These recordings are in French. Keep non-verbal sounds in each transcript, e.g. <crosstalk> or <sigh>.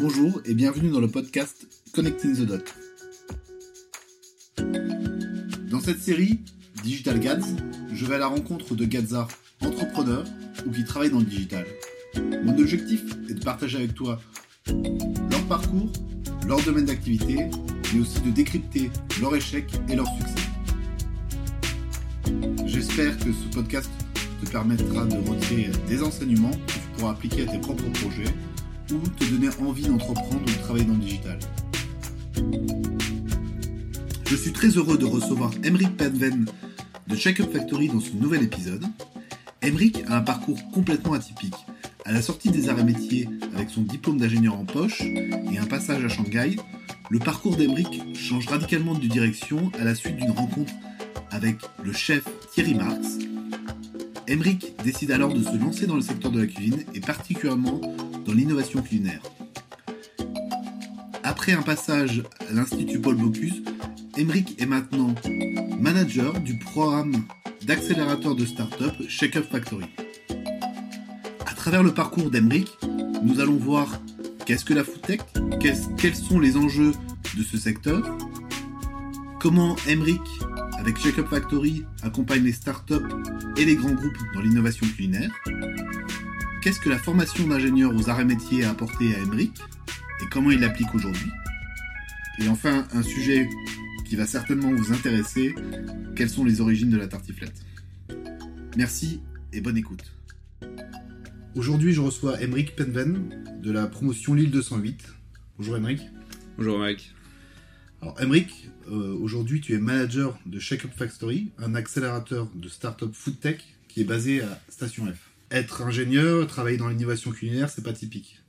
Bonjour et bienvenue dans le podcast Connecting the Dot. Dans cette série Digital Gads, je vais à la rencontre de Gadzards entrepreneurs ou qui travaillent dans le digital. Mon objectif est de partager avec toi leur parcours, leur domaine d'activité, mais aussi de décrypter leurs échecs et leurs succès. J'espère que ce podcast te permettra de retirer des enseignements que tu pourras appliquer à tes propres projets ou te donner envie d'entreprendre ou de travailler dans le digital. Je suis très heureux de recevoir Emric Penven de Checkup Factory dans ce nouvel épisode. Emric a un parcours complètement atypique. À la sortie des arts et métiers avec son diplôme d'ingénieur en poche et un passage à Shanghai, le parcours d'Emric change radicalement de direction à la suite d'une rencontre avec le chef Thierry Marx. Emric décide alors de se lancer dans le secteur de la cuisine et particulièrement dans l'innovation culinaire. Après un passage à l'Institut Paul Bocuse, Emric est maintenant manager du programme d'accélérateur de start-up Shake Up Factory. À travers le parcours d'Emric, nous allons voir qu'est-ce que la foodtech, quels sont les enjeux de ce secteur, comment Emric avec Shake Up Factory accompagne les startups et les grands groupes dans l'innovation culinaire, qu'est-ce que la formation d'ingénieur aux arts et métiers a apporté à Emric et comment il l'applique aujourd'hui, et enfin un sujet qui va certainement vous intéresser, quelles sont les origines de la tartiflette? Merci et bonne écoute. Aujourd'hui, je reçois Emric Penven de la promotion Lille 208. Bonjour Emric. Bonjour Mike. Alors Emric, euh, aujourd'hui tu es manager de Shake Up Factory, un accélérateur de start-up food tech qui est basé à Station F. Être ingénieur, travailler dans l'innovation culinaire, c'est pas typique.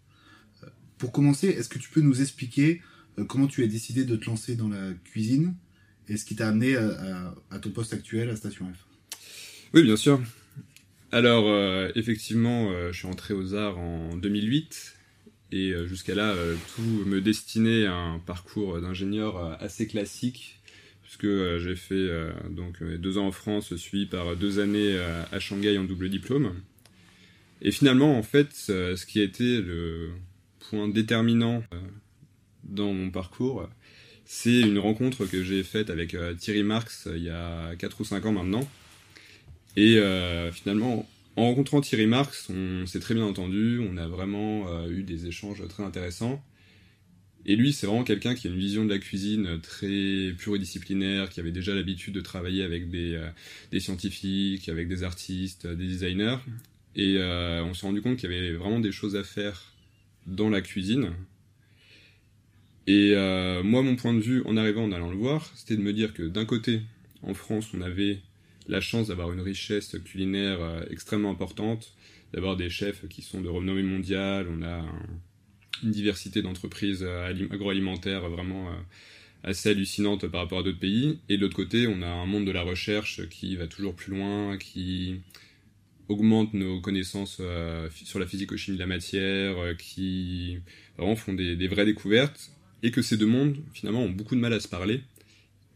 Euh, pour commencer, est-ce que tu peux nous expliquer euh, comment tu as décidé de te lancer dans la cuisine et ce qui t'a amené à, ton poste actuel à Station F? Oui, bien sûr. Alors, euh, effectivement, euh, je suis entré aux arts en 2008 et jusqu'à là, tout me destinait à un parcours d'ingénieur assez classique puisque j'ai fait donc deux ans en France, suivi par deux années à Shanghai en double diplôme. Et finalement, en fait, ce qui a été le point déterminant dans mon parcours, c'est une rencontre que j'ai faite avec euh, Thierry Marx euh, il y a 4 ou 5 ans maintenant. Et euh, finalement, en rencontrant Thierry Marx, on s'est très bien entendu, on a vraiment eu des échanges très intéressants. Et lui, c'est vraiment quelqu'un qui a une vision de la cuisine très pluridisciplinaire, qui avait déjà l'habitude de travailler avec des, des, scientifiques, avec des artistes, des designers. Et on s'est rendu compte qu'il y avait vraiment des choses à faire dans la cuisine, et euh, moi, mon point de vue en arrivant, en allant le voir, c'était de me dire que d'un côté, en France, on avait la chance d'avoir une richesse culinaire euh, extrêmement importante, d'avoir des chefs qui sont de renommée mondiale, on a une diversité d'entreprises euh, agroalimentaires vraiment assez hallucinante par rapport à d'autres pays. Et de l'autre côté, on a un monde de la recherche qui va toujours plus loin, qui augmente nos connaissances sur la physico-chimie de la matière, qui vraiment font des vraies découvertes et que ces deux mondes, finalement, ont beaucoup de mal à se parler.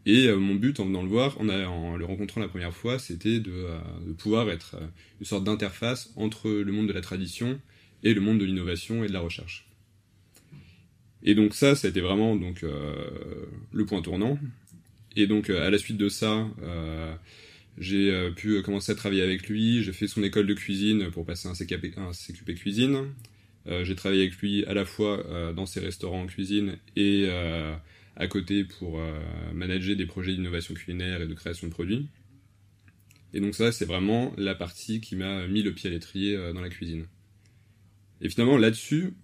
Et euh, mon but en venant le voir, en, le rencontrant la première fois, c'était de, euh, pouvoir être euh, une sorte d'interface entre le monde de la tradition et le monde de l'innovation et de la recherche. Et donc ça, ça a été vraiment donc le point tournant. Et donc à la suite de ça, j'ai pu commencer à travailler avec lui. J'ai fait son école de cuisine pour passer un CQP, un CQP cuisine. Euh, j'ai travaillé avec lui à la fois euh, dans ses restaurants en cuisine et euh, à côté pour manager des projets d'innovation culinaire et de création de produits. Et donc ça, c'est vraiment la partie qui m'a mis le pied à l'étrier dans la cuisine. Et finalement, là-dessus,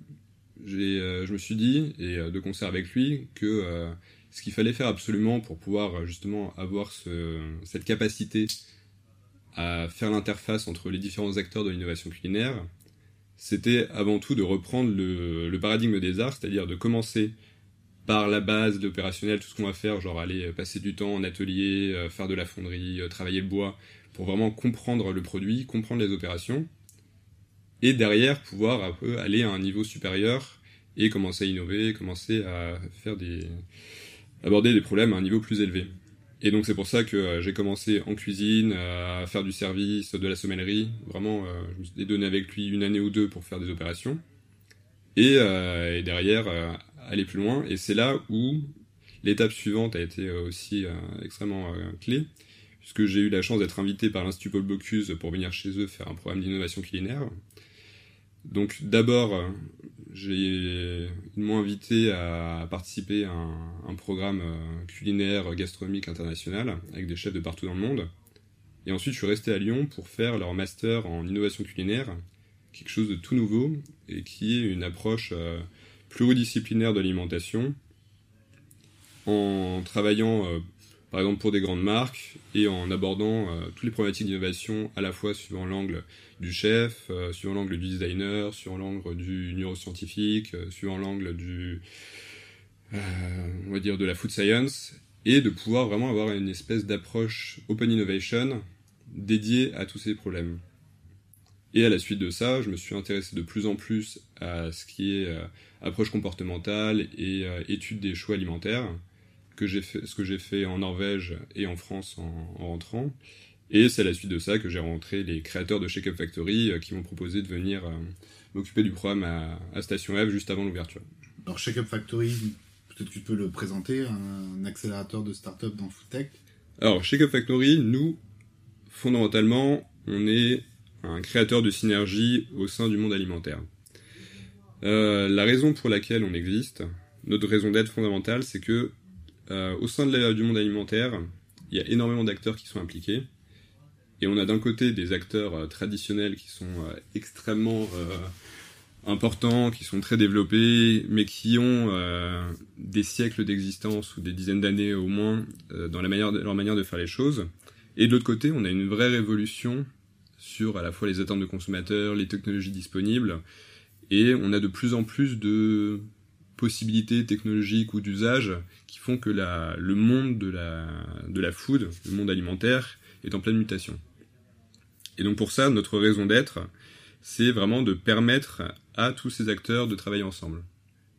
je me suis dit, et de concert avec lui, que ce qu'il fallait faire absolument pour pouvoir justement avoir cette capacité à faire l'interface entre les différents acteurs de l'innovation culinaire, c'était avant tout de reprendre le, paradigme des arts, c'est-à-dire de commencer par la base, l'opérationnel, tout ce qu'on va faire, genre aller passer du temps en atelier, euh, faire de la fonderie, euh, travailler le bois, pour vraiment comprendre le produit, comprendre les opérations, et derrière pouvoir un peu aller à un niveau supérieur et commencer à innover, commencer à faire des aborder des problèmes à un niveau plus élevé. Et donc c'est pour ça que euh, j'ai commencé en cuisine, euh, à faire du service, de la sommellerie. Vraiment, euh, je me suis donné avec lui une année ou deux pour faire des opérations. et, et derrière aller plus loin. Et c'est là où l'étape suivante a été aussi extrêmement clé, puisque j'ai eu la chance d'être invité par l'Institut Paul Bocuse pour venir chez eux faire un programme d'innovation culinaire. Donc d'abord, ils m'ont invité à participer à un, programme euh, culinaire gastronomique international avec des chefs de partout dans le monde. Et ensuite, je suis resté à Lyon pour faire leur master en innovation culinaire, quelque chose de tout nouveau et qui est une approche euh, pluridisciplinaire de l'alimentation en travaillant euh, par exemple pour des grandes marques, et en abordant euh, toutes les problématiques d'innovation à la fois suivant l'angle du chef, euh, suivant l'angle du designer, suivant l'angle du neuroscientifique, euh, suivant l'angle du, on va dire, de la food science, et de pouvoir vraiment avoir une espèce d'approche open innovation dédiée à tous ces problèmes. Et à la suite de ça, je me suis intéressé de plus en plus à ce qui est approche comportementale et étude des choix alimentaires fait, ce que j'ai fait en Norvège et en France en, rentrant. Et c'est à la suite de ça que j'ai rencontré les créateurs de Shake Up Factory euh, qui m'ont proposé de venir euh, m'occuper du programme à, Station F juste avant l'ouverture. Alors Shake Up Factory, peut-être que tu peux le présenter, un, accélérateur de start-up dans Foodtech. Alors Shake Up Factory, nous, fondamentalement, on est un créateur de synergie au sein du monde alimentaire. Euh, la raison pour laquelle on existe, notre raison d'être fondamentale, c'est que euh, au sein de du monde alimentaire, il y a énormément d'acteurs qui sont impliqués. Et on a d'un côté des acteurs euh, traditionnels qui sont euh, extrêmement importants, qui sont très développés, mais qui ont des siècles d'existence ou des dizaines d'années au moins dans la manière leur manière de faire les choses. Et de l'autre côté, on a une vraie révolution sur à la fois les attentes de consommateurs, les technologies disponibles, et on a de plus en plus de possibilités technologiques ou d'usage qui que le monde de la, de la food, le monde alimentaire, est en pleine mutation. Et donc pour ça, notre raison d'être, c'est vraiment de permettre à tous ces acteurs de travailler ensemble.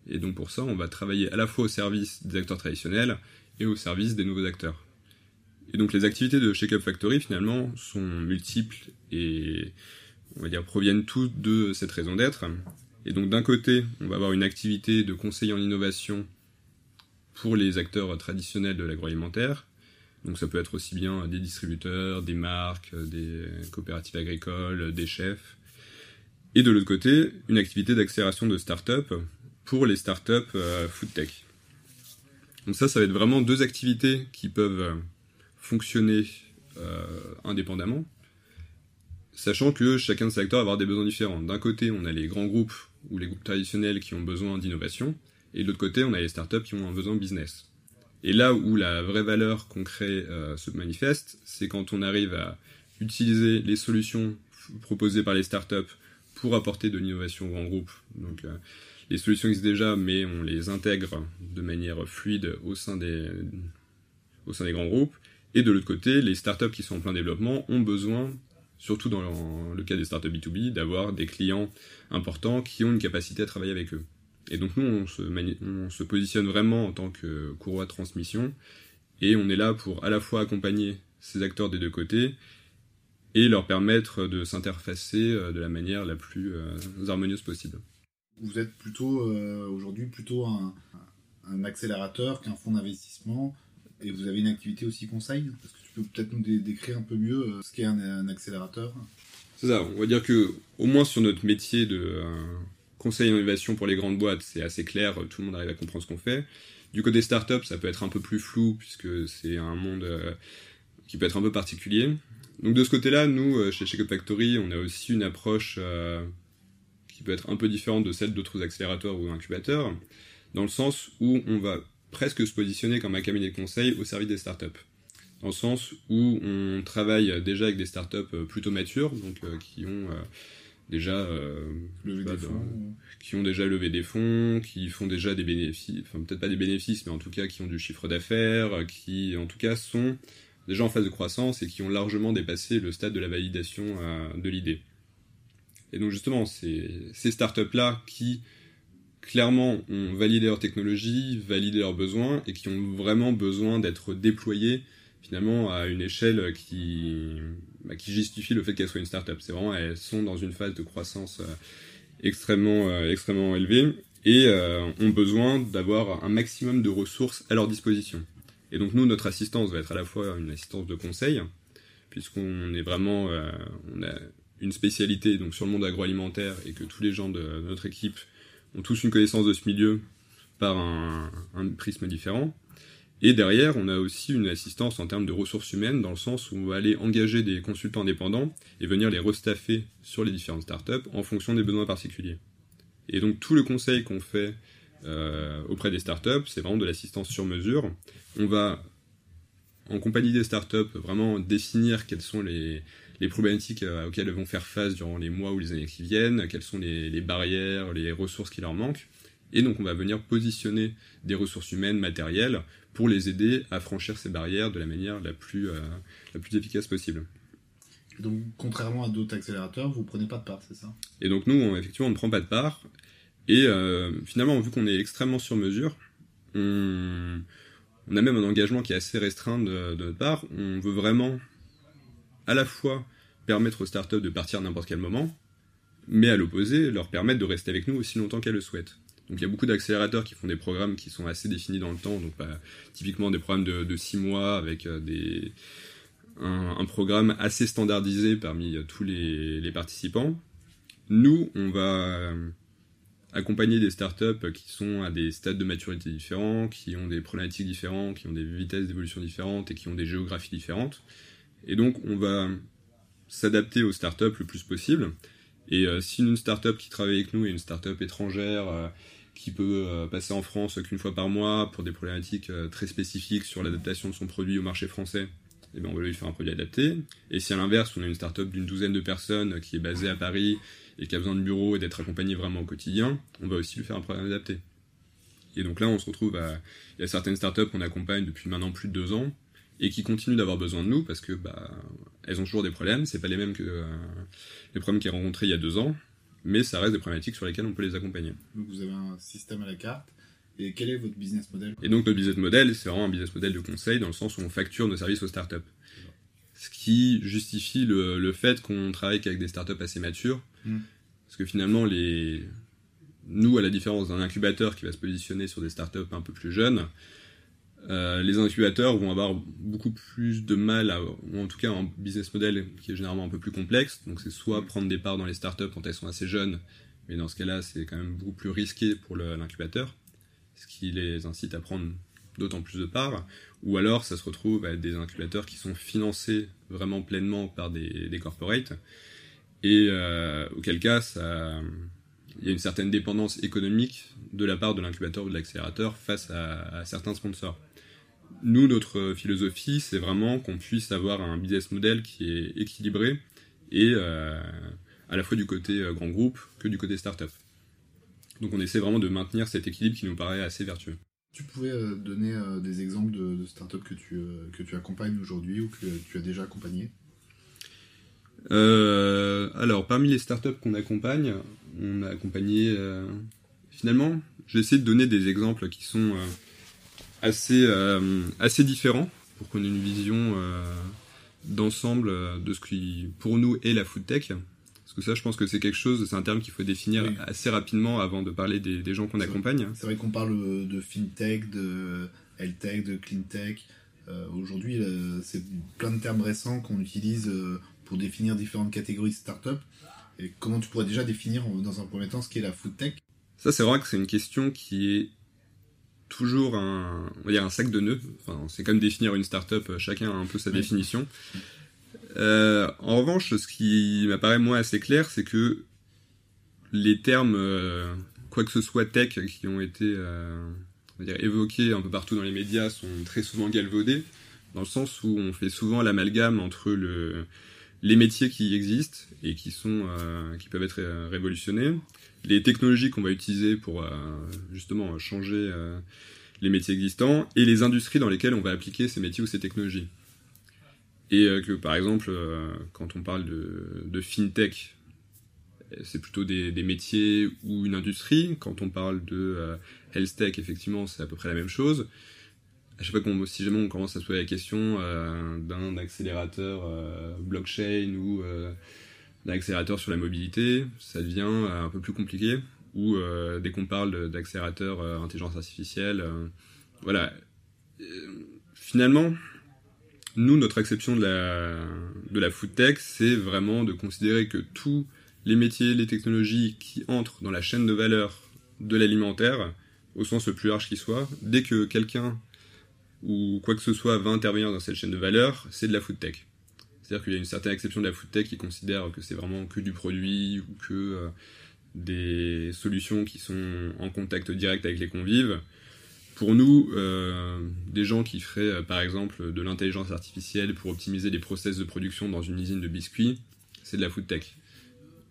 Et donc pour ça, on va travailler à la fois au service des acteurs traditionnels et au service des nouveaux acteurs. Et donc les activités de Shake Up Factory finalement sont multiples et on va dire proviennent toutes de cette raison d'être. Et donc d'un côté, on va avoir une activité de conseil en innovation pour les acteurs traditionnels de l'agroalimentaire. Donc ça peut être aussi bien des distributeurs, des marques, des coopératives agricoles, des chefs. Et de l'autre côté, une activité d'accélération de start-up pour les start-up euh, food tech. Donc ça, ça va être vraiment deux activités qui peuvent fonctionner euh, indépendamment, sachant que chacun de ces acteurs va avoir des besoins différents. D'un côté, on a les grands groupes ou les groupes traditionnels qui ont besoin d'innovation, et de l'autre côté, on a les startups qui ont un besoin business. Et là où la vraie valeur qu'on crée euh, se manifeste, c'est quand on arrive à utiliser les solutions proposées par les startups pour apporter de l'innovation aux grands groupes. Donc euh, les solutions existent déjà, mais on les intègre de manière fluide au sein des, au sein des grands groupes. Et de l'autre côté, les startups qui sont en plein développement ont besoin surtout dans le cas des startups B2B, d'avoir des clients importants qui ont une capacité à travailler avec eux. Et donc nous, on se, on se positionne vraiment en tant que courroie de transmission, et on est là pour à la fois accompagner ces acteurs des deux côtés, et leur permettre de s'interfacer euh, de la manière la plus euh, harmonieuse possible. Vous êtes plutôt euh, aujourd'hui plutôt un, un accélérateur qu'un fonds d'investissement, et vous avez une activité aussi conseil? Tu peux peut-être nous décrire un peu mieux ce qu'est un, accélérateur? C'est ça, on va dire que au moins sur notre métier de conseil en innovation pour les grandes boîtes, c'est assez clair, tout le monde arrive à comprendre ce qu'on fait. Du côté startup, ça peut être un peu plus flou puisque c'est un monde euh, qui peut être un peu particulier. Donc de ce côté-là, nous, chez Shake Factory, on a aussi une approche qui peut être un peu différente de celle d'autres accélérateurs ou incubateurs, dans le sens où on va presque se positionner comme un cabinet de conseil au service des startups dans le sens où on travaille déjà avec des startups euh, plutôt matures, donc euh, qui ont euh, déjà fonds. qui ont déjà levé des fonds, qui font déjà des bénéfices, enfin peut-être pas des bénéfices, mais en tout cas qui ont du chiffre d'affaires, qui en tout cas sont déjà en phase de croissance et qui ont largement dépassé le stade de la validation de l'idée. Et donc justement, c'est ces startups-là qui clairement ont validé leur technologie, validé leurs besoins et qui ont vraiment besoin d'être déployées finalement à une échelle qui, bah, qui justifie le fait qu'elles soient une startup. C'est vraiment, elles sont dans une phase de croissance euh, extrêmement, extrêmement élevés et ont besoin d'avoir un maximum de ressources à leur disposition. Et donc nous, notre assistance va être à la fois une assistance de conseil, puisqu'on est vraiment, on a une spécialité donc sur le monde agroalimentaire et que tous les gens de notre équipe ont tous une connaissance de ce milieu par un, prisme différent. Et derrière, on a aussi une assistance en termes de ressources humaines, dans le sens où on va aller engager des consultants indépendants et venir les restaffer sur les différentes startups en fonction des besoins particuliers. Et donc tout le conseil qu'on fait euh, auprès des startups, c'est vraiment de l'assistance sur mesure. On va, en compagnie des startups, vraiment définir quelles sont les, problématiques euh, auxquelles elles vont faire face durant les mois ou les années qui viennent, quelles sont les, barrières, les ressources qui leur manquent. Et donc on va venir positionner des ressources humaines, matérielles, pour les aider à franchir ces barrières de la manière la plus, euh, la plus efficace possible. donc contrairement à d'autres accélérateurs, vous ne prenez pas de part, c'est ça? Et donc nous, on, effectivement, on ne prend pas de part. Et euh, finalement, vu qu'on est extrêmement sur mesure, on, on, a même un engagement qui est assez restreint de, de notre part. On veut vraiment à la fois permettre aux startups de partir à n'importe quel moment, mais à l'opposé, leur permettre de rester avec nous aussi longtemps qu'elles le souhaitent. Donc il y a beaucoup d'accélérateurs qui font des programmes qui sont assez définis dans le temps, donc bah, typiquement des programmes de, six mois avec euh, des, un, programme assez standardisé parmi euh, tous les, participants. Nous, on va euh, accompagner des startups qui sont à des stades de maturité différents, qui ont des problématiques différentes, qui ont des vitesses d'évolution différentes et qui ont des géographies différentes. Et donc, on va s'adapter aux startups le plus possible. Et si une startup qui travaille avec nous est une startup étrangère qui peut euh, passer en France qu'une fois par mois pour des problématiques très spécifiques sur l'adaptation de son produit au marché français, eh bien on va lui faire un produit adapté. Et si à l'inverse, on a une startup d'une douzaine de personnes qui est basée à Paris et qui a besoin de bureau et d'être accompagnée vraiment au quotidien, on va aussi lui faire un produit adapté. Et donc là, on se retrouve à... Il y a certaines startups qu'on accompagne depuis maintenant plus de deux ans, et qui continuent d'avoir besoin de nous parce que bah, elles ont toujours des problèmes. C'est pas les mêmes que euh, les problèmes qu'elles rencontrés il y a deux ans, mais ça reste des problématiques sur lesquelles on peut les accompagner. Donc vous avez un système à la carte. Et quel est votre business model? Et donc notre business model, c'est vraiment un business model de conseil dans le sens où on facture nos services aux startups. Ce qui justifie le, le fait qu'on travaille avec des startups assez matures. Hmm. Parce que finalement, les... nous, à la différence d'un incubateur qui va se positionner sur des startups un peu plus jeunes, euh, les incubateurs vont avoir beaucoup plus de mal, ou en tout cas un business model qui est généralement un peu plus complexe. Donc c'est soit prendre des parts dans les startups quand elles sont assez jeunes, mais dans ce cas-là c'est quand même beaucoup plus risqué pour l'incubateur, ce qui les incite à prendre d'autant plus de parts. Ou alors ça se retrouve à des incubateurs qui sont financés vraiment pleinement par des, des corporates, et euh, auquel cas ça il y a une certaine dépendance économique de la part de l'incubateur ou de l'accélérateur face à, certains sponsors. Nous, notre philosophie, c'est vraiment qu'on puisse avoir un business model qui est équilibré et euh, à la fois du côté euh, grand groupe que du côté startup. Donc on essaie vraiment de maintenir cet équilibre qui nous paraît assez vertueux. Tu pouvais euh, donner des exemples de, de startups que tu, que tu accompagnes aujourd'hui ou que tu as déjà accompagné Alors, parmi les startups qu'on accompagne, on a accompagné. finalement, j'ai essayé de donner des exemples qui sont assez, euh, assez différent pour qu'on ait une vision euh, d'ensemble euh, de ce qui, pour nous, est la food tech. Parce que ça, je pense que c'est quelque chose, c'est un terme qu'il faut définir assez rapidement avant de parler des, des gens qu'on accompagne. C'est vrai qu'on parle de fintech, de health de cleantech. Euh, Aujourd'hui, c'est plein de termes récents qu'on utilise pour définir différentes catégories de startups. Et comment tu pourrais déjà définir dans un premier temps ce qu'est la food tech? Ça, c'est vrai que c'est une question qui est toujours un, on va dire un sac de nœuds. Enfin, c'est comme définir une startup, chacun a un peu sa définition. Euh, en revanche, ce qui m'apparaît moi assez clair, c'est que les termes, euh, quoi que ce soit tech, qui ont été euh, on va dire, évoqués un peu partout dans les médias, sont très souvent galvaudés, dans le sens où on fait souvent l'amalgame entre le, les métiers qui existent et qui, sont, qui peuvent être révolutionnés, les technologies qu'on va utiliser pour euh, justement changer euh, les métiers existants et les industries dans lesquelles on va appliquer ces métiers ou ces technologies. Et euh, que par exemple, quand on parle de, fintech, c'est plutôt des, des, métiers ou une industrie. Quand on parle de health tech, effectivement, c'est à peu près la même chose. À chaque fois qu'on, si jamais on commence à se poser la question d'un accélérateur blockchain ou d'accélérateurs sur la mobilité, ça devient un peu plus compliqué. Ou dès qu'on parle d'accélérateurs intelligence artificielle, voilà. finalement, nous, notre acception de la, de la food tech, c'est vraiment de considérer que tous les métiers, les technologies qui entrent dans la chaîne de valeur de l'alimentaire, au sens le plus large qui soit, dès que quelqu'un ou quoi que ce soit va intervenir dans cette chaîne de valeur, c'est de la food tech. C'est-à-dire qu'il y a une certaine exception de la food tech qui considère que c'est vraiment que du produit ou que euh, des solutions qui sont en contact direct avec les convives. Pour nous, euh, des gens qui feraient euh, par exemple de l'intelligence artificielle pour optimiser les process de production dans une usine de biscuits, c'est de la food tech.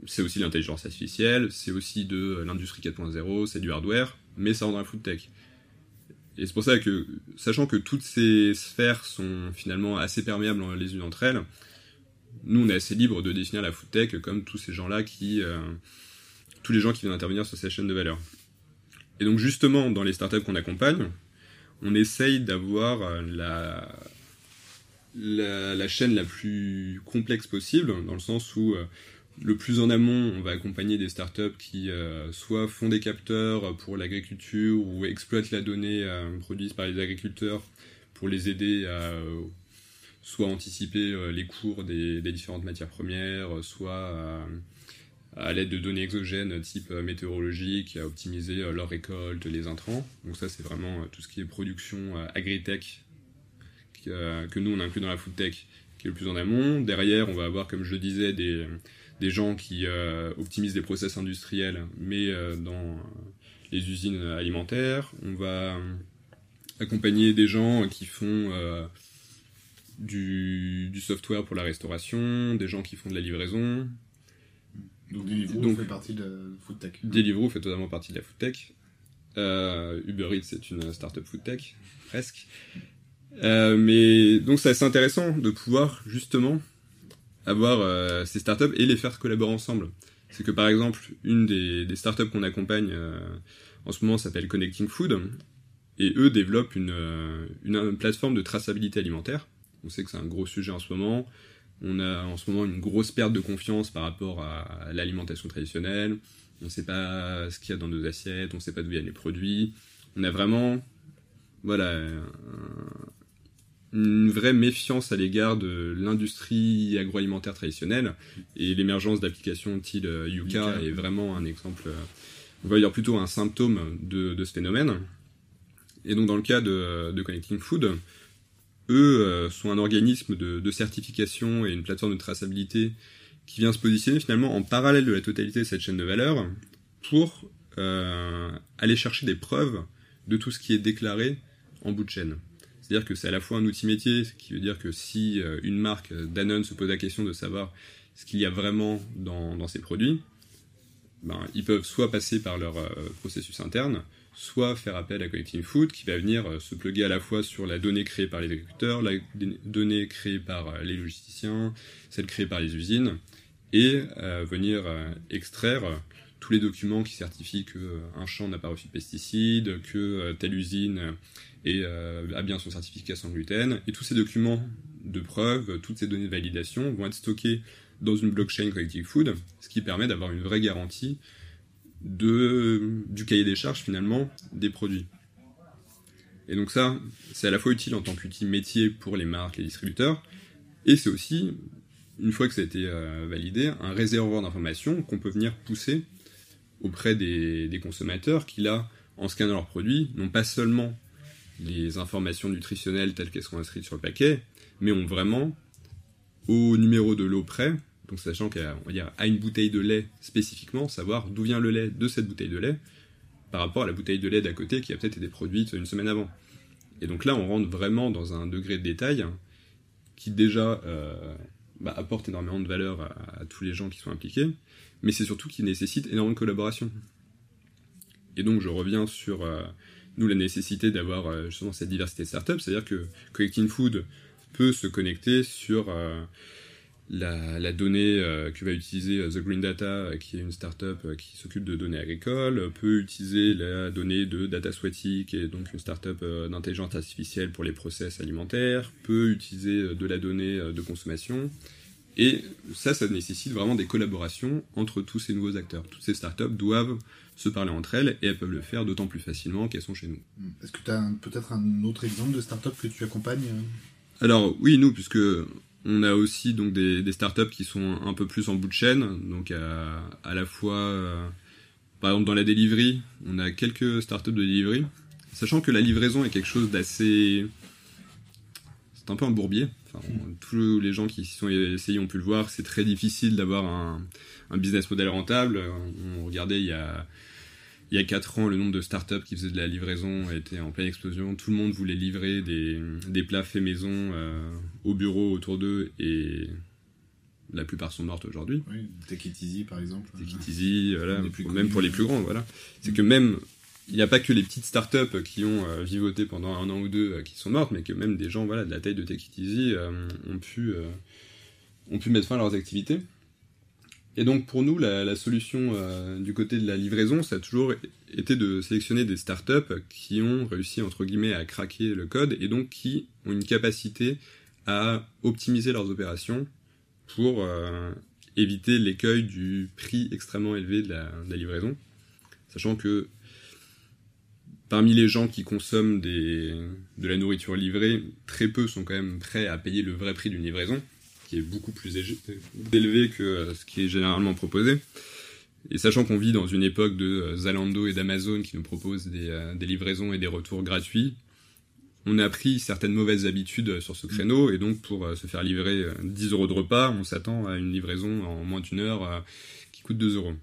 C'est aussi l'intelligence artificielle, c'est aussi de l'industrie 4.0, c'est du hardware, mais ça rentre dans la food tech. Et c'est pour ça que, sachant que toutes ces sphères sont finalement assez perméables les unes entre elles, nous on est assez libre de définir la food tech comme tous ces gens-là qui, euh, tous les gens qui viennent intervenir sur cette chaîne de valeur. Et donc justement, dans les startups qu'on accompagne, on essaye d'avoir euh, la, la, chaîne la plus complexe possible, dans le sens où euh, le plus en amont, on va accompagner des startups qui soit font des capteurs pour l'agriculture ou exploitent la donnée produite par les agriculteurs pour les aider à soit anticiper les cours des, différentes matières premières, soit à à l'aide de données exogènes type euh, météorologique, à optimiser euh, leur récolte, les intrants. Donc ça, c'est vraiment euh, tout ce qui est production agri-tech que nous, on inclut dans la food tech, qui est le plus en amont. Derrière, on va avoir, comme je le disais, des, des gens qui optimisent des process industriels, mais dans les usines alimentaires. On va accompagner des gens qui font du, du, software pour la restauration, des gens qui font de la livraison, donc Deliveroo fait partie de la tech. Deliveroo fait totalement partie de la food tech. Euh, Uber Eats c'est une startup food tech, presque. Euh, mais donc c'est assez intéressant de pouvoir justement avoir euh, ces startups et les faire collaborer ensemble. C'est que par exemple, une des, des startups qu'on accompagne en ce moment s'appelle Connecting Food et eux développent une, une, plateforme de traçabilité alimentaire. On sait que c'est un gros sujet en ce moment. On a en ce moment une grosse perte de confiance par rapport à l'alimentation traditionnelle. On ne sait pas ce qu'il y a dans nos assiettes, on ne sait pas d'où viennent les produits. On a vraiment, voilà, une vraie méfiance à l'égard de l'industrie agroalimentaire traditionnelle et l'émergence d'applications style euh, Yuka est vraiment un exemple, euh, on va dire plutôt un symptôme de, ce phénomène. Et donc dans le cas de, de Connecting Food, eux euh, sont un organisme de, certification et une plateforme de traçabilité qui vient se positionner finalement en parallèle de la totalité de cette chaîne de valeur pour euh, aller chercher des preuves de tout ce qui est déclaré en bout de chaîne. C'est-à-dire que c'est à la fois un outil métier, ce qui veut dire que si euh, une marque Danone se pose la question de savoir ce qu'il y a vraiment dans, dans ses produits, ben, ils peuvent soit passer par leur processus interne, soit faire appel à Connecting Food qui va venir euh, se plugger à la fois sur la donnée créée par les agriculteurs, la donnée créée par euh, les logisticiens, celle créée par les usines, et euh, venir extraire tous les documents qui certifient qu'un champ n'a pas reçu de pesticides, que telle usine a bien son certificat sans gluten, et tous ces documents de preuve, toutes ces données de validation vont être stockées dans une blockchain Connecting Food, ce qui permet d'avoir une vraie garantie de, du cahier des charges finalement des produits. Et donc ça, c'est à la fois utile en tant qu'outil métier pour les marques, les distributeurs, et c'est aussi, une fois que ça a été euh, validé, un réservoir d'informations qu'on peut venir pousser auprès des, des, consommateurs qui là, en scannant leurs produits, n'ont pas seulement les informations nutritionnelles telles qu'elles sont inscrites sur le paquet, mais ont vraiment, au numéro de l'eau près, donc sachant qu'à à une bouteille de lait spécifiquement, savoir d'où vient le lait de cette bouteille de lait par rapport à la bouteille de lait d'à côté qui a peut-être été produite une semaine avant. Et donc là, on rentre vraiment dans un degré de détail qui déjà euh, bah, apporte énormément de valeur à, tous les gens qui sont impliqués, mais c'est surtout qui nécessite énormément de collaboration. Et donc je reviens sur euh, nous la nécessité d'avoir euh, justement cette diversité de startups, c'est-à-dire que Collecting Food peut se connecter sur la, donnée euh, que va utiliser euh, The Green Data, euh, qui est une startup qui s'occupe de données agricoles, peut utiliser la donnée de DataSweaty, qui est donc une startup d'intelligence artificielle pour les process alimentaires, peut utiliser de la donnée de consommation, Et ça, ça nécessite vraiment des collaborations entre tous ces nouveaux acteurs. Toutes ces startups doivent se parler entre elles et elles peuvent le faire d'autant plus facilement qu'elles sont chez nous. Est-ce que tu as peut-être un autre exemple de startup que tu accompagnes Alors oui, nous, puisque on a aussi donc des, des, startups qui sont un peu plus en bout de chaîne, donc à, à la fois, euh, par exemple dans la delivery, on a quelques startups de delivery, sachant que la livraison est quelque chose d'assez, c'est un peu un bourbier. Enfin, tous les gens qui s'y sont essayés ont pu le voir, c'est très difficile d'avoir un, un, business model rentable. On regardait il y a il y a 4 ans, le nombre de startups qui faisaient de la livraison était en pleine explosion. Tout le monde voulait livrer des, des plats faits maison euh, au bureau autour d'eux et la plupart sont mortes aujourd'hui. Oui, Take It Easy par exemple. Take It Easy, voilà, même pour les plus grands, voilà. C'est que même, il n'y a pas que les petites startups qui ont euh, vivoté pendant un an ou deux euh, qui sont mortes, mais que même des gens voilà, de la taille de Take It Easy ont, pu, ont pu mettre fin à leurs activités. Et donc pour nous, la, solution euh, du côté de la livraison, ça a toujours été de sélectionner des startups qui ont réussi entre guillemets à craquer le code et donc qui ont une capacité à optimiser leurs opérations pour euh, éviter l'écueil du prix extrêmement élevé de la, livraison. Sachant que parmi les gens qui consomment de la nourriture livrée, très peu sont quand même prêts à payer le vrai prix d'une livraison qui est beaucoup plus élevé que ce qui est généralement proposé. Et sachant qu'on vit dans une époque de Zalando et d'Amazon qui nous proposent des, des, livraisons et des retours gratuits, on a pris certaines mauvaises habitudes sur ce créneau, et donc pour se faire livrer 10 euros de repas, on s'attend à une livraison en moins d'une heure qui coûte 2 euros.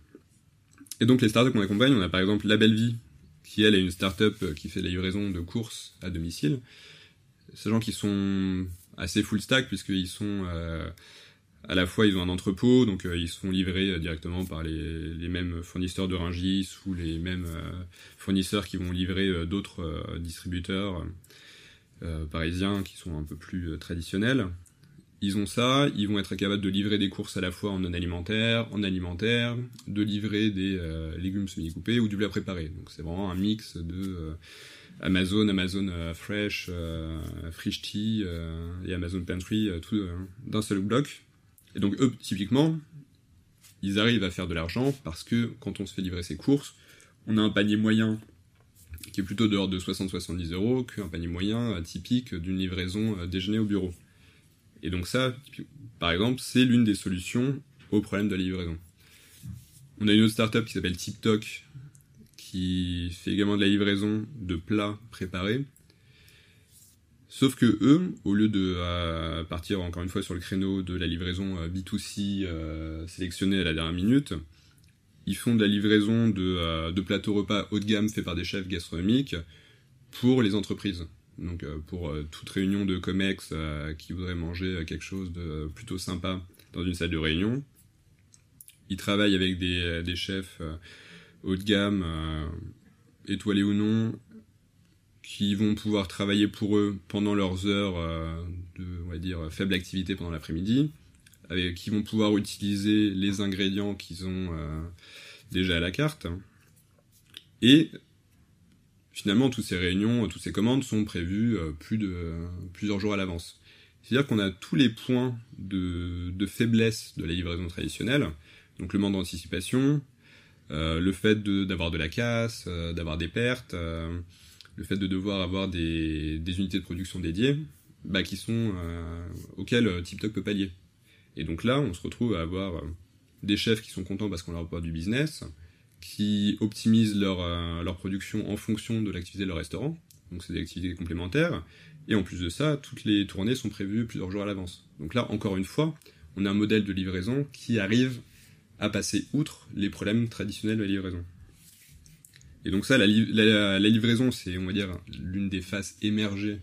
Et donc les startups qu'on accompagne, on a par exemple La Belle Vie, qui elle est une startup qui fait la livraison de courses à domicile. Ces gens qui sont assez full stack puisqu'ils sont euh, à la fois ils ont un entrepôt donc euh, ils sont livrés directement par les, mêmes fournisseurs de Rungis ou les mêmes euh, fournisseurs qui vont livrer d'autres distributeurs parisiens qui sont un peu plus traditionnels. Ils ont ça, ils vont être capables de livrer des courses à la fois en non alimentaire, en alimentaire, de livrer des légumes semi-coupés ou du plat préparé. Donc c'est vraiment un mix de Amazon, Amazon euh, Fresh, euh, Fresh Tea euh, et Amazon Pantry, tout d'un seul bloc. Et donc eux, typiquement, ils arrivent à faire de l'argent parce que quand on se fait livrer ses courses, on a un panier moyen qui est plutôt dehors de 60-70 euros qu'un panier moyen typique d'une livraison déjeuner au bureau. Et donc ça, par exemple, c'est l'une des solutions au problème de la livraison. On a une autre startup qui s'appelle TikTok, fait également de la livraison de plats préparés. Sauf que eux, au lieu de euh, partir encore une fois sur le créneau de la livraison euh, B2C euh, sélectionnée à la dernière minute, ils font de la livraison de, de plateaux repas haut de gamme faits par des chefs gastronomiques pour les entreprises. Donc pour toute réunion de COMEX qui voudrait manger quelque chose de plutôt sympa dans une salle de réunion, ils travaillent avec des, des chefs haut de gamme, euh, étoilés ou non, qui vont pouvoir travailler pour eux pendant leurs heures euh, de, on va dire, faible activité pendant l'après-midi, qui vont pouvoir utiliser les ingrédients qu'ils ont euh, déjà à la carte. Et finalement, toutes ces réunions, toutes ces commandes sont prévues plus de plusieurs jours à l'avance. C'est-à-dire qu'on a tous les points de, de, faiblesse de la livraison traditionnelle, donc le manque d'anticipation, le fait d'avoir de, la casse, euh, d'avoir des pertes, euh, le fait de devoir avoir des, des unités de production dédiées, bah, qui sont auxquelles TikTok peut pallier. Et donc là, on se retrouve à avoir des chefs qui sont contents parce qu'on leur apporte du business, qui optimisent leur, leur production en fonction de l'activité de leur restaurant, donc c'est des activités complémentaires, et en plus de ça, toutes les tournées sont prévues plusieurs jours à l'avance. Donc là, encore une fois, on a un modèle de livraison qui arrive à passer outre les problèmes traditionnels de la livraison. Et donc ça, la, livraison, c'est, on va dire, l'une des phases émergées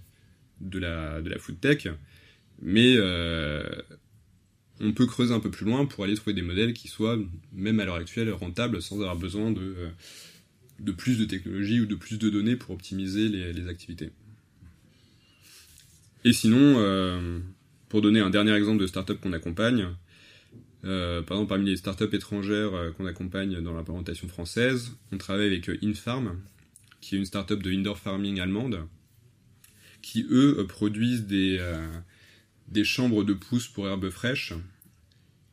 de la, de food tech, mais euh, on peut creuser un peu plus loin pour aller trouver des modèles qui soient, même à l'heure actuelle, rentables sans avoir besoin de, plus de technologie ou de plus de données pour optimiser les, les activités. Et sinon, euh, pour donner un dernier exemple de startup qu'on accompagne, euh, par exemple, parmi les startups étrangères euh, qu'on accompagne dans l'implémentation française, on travaille avec euh, Infarm, qui est une startup de indoor farming allemande, qui eux produisent des, des chambres de pousses pour herbes fraîches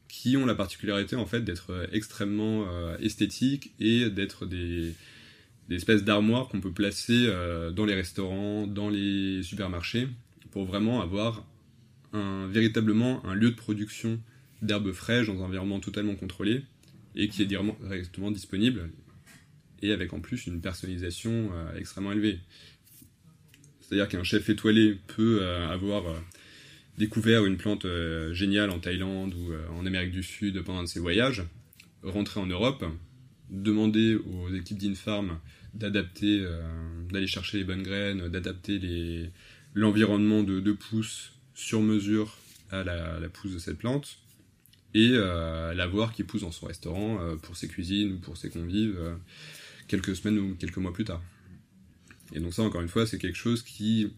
qui ont la particularité en fait d'être extrêmement esthétiques et d'être des, espèces d'armoires qu'on peut placer dans les restaurants, dans les supermarchés, pour vraiment avoir véritablement un lieu de production d'herbes fraîches dans un environnement totalement contrôlé et qui est directement disponible et avec en plus une personnalisation euh, extrêmement élevée. C'est-à-dire qu'un chef étoilé peut euh, avoir euh, découvert une plante géniale en Thaïlande ou en Amérique du Sud pendant ses voyages, rentrer en Europe, demander aux équipes d'Infarm d'adapter, d'aller chercher les bonnes graines, d'adapter l'environnement de, de pousse sur mesure à la, la, pousse de cette plante, et la voir qui pousse dans son restaurant pour ses cuisines ou pour ses convives quelques semaines ou quelques mois plus tard. Et donc ça, encore une fois, c'est quelque chose qui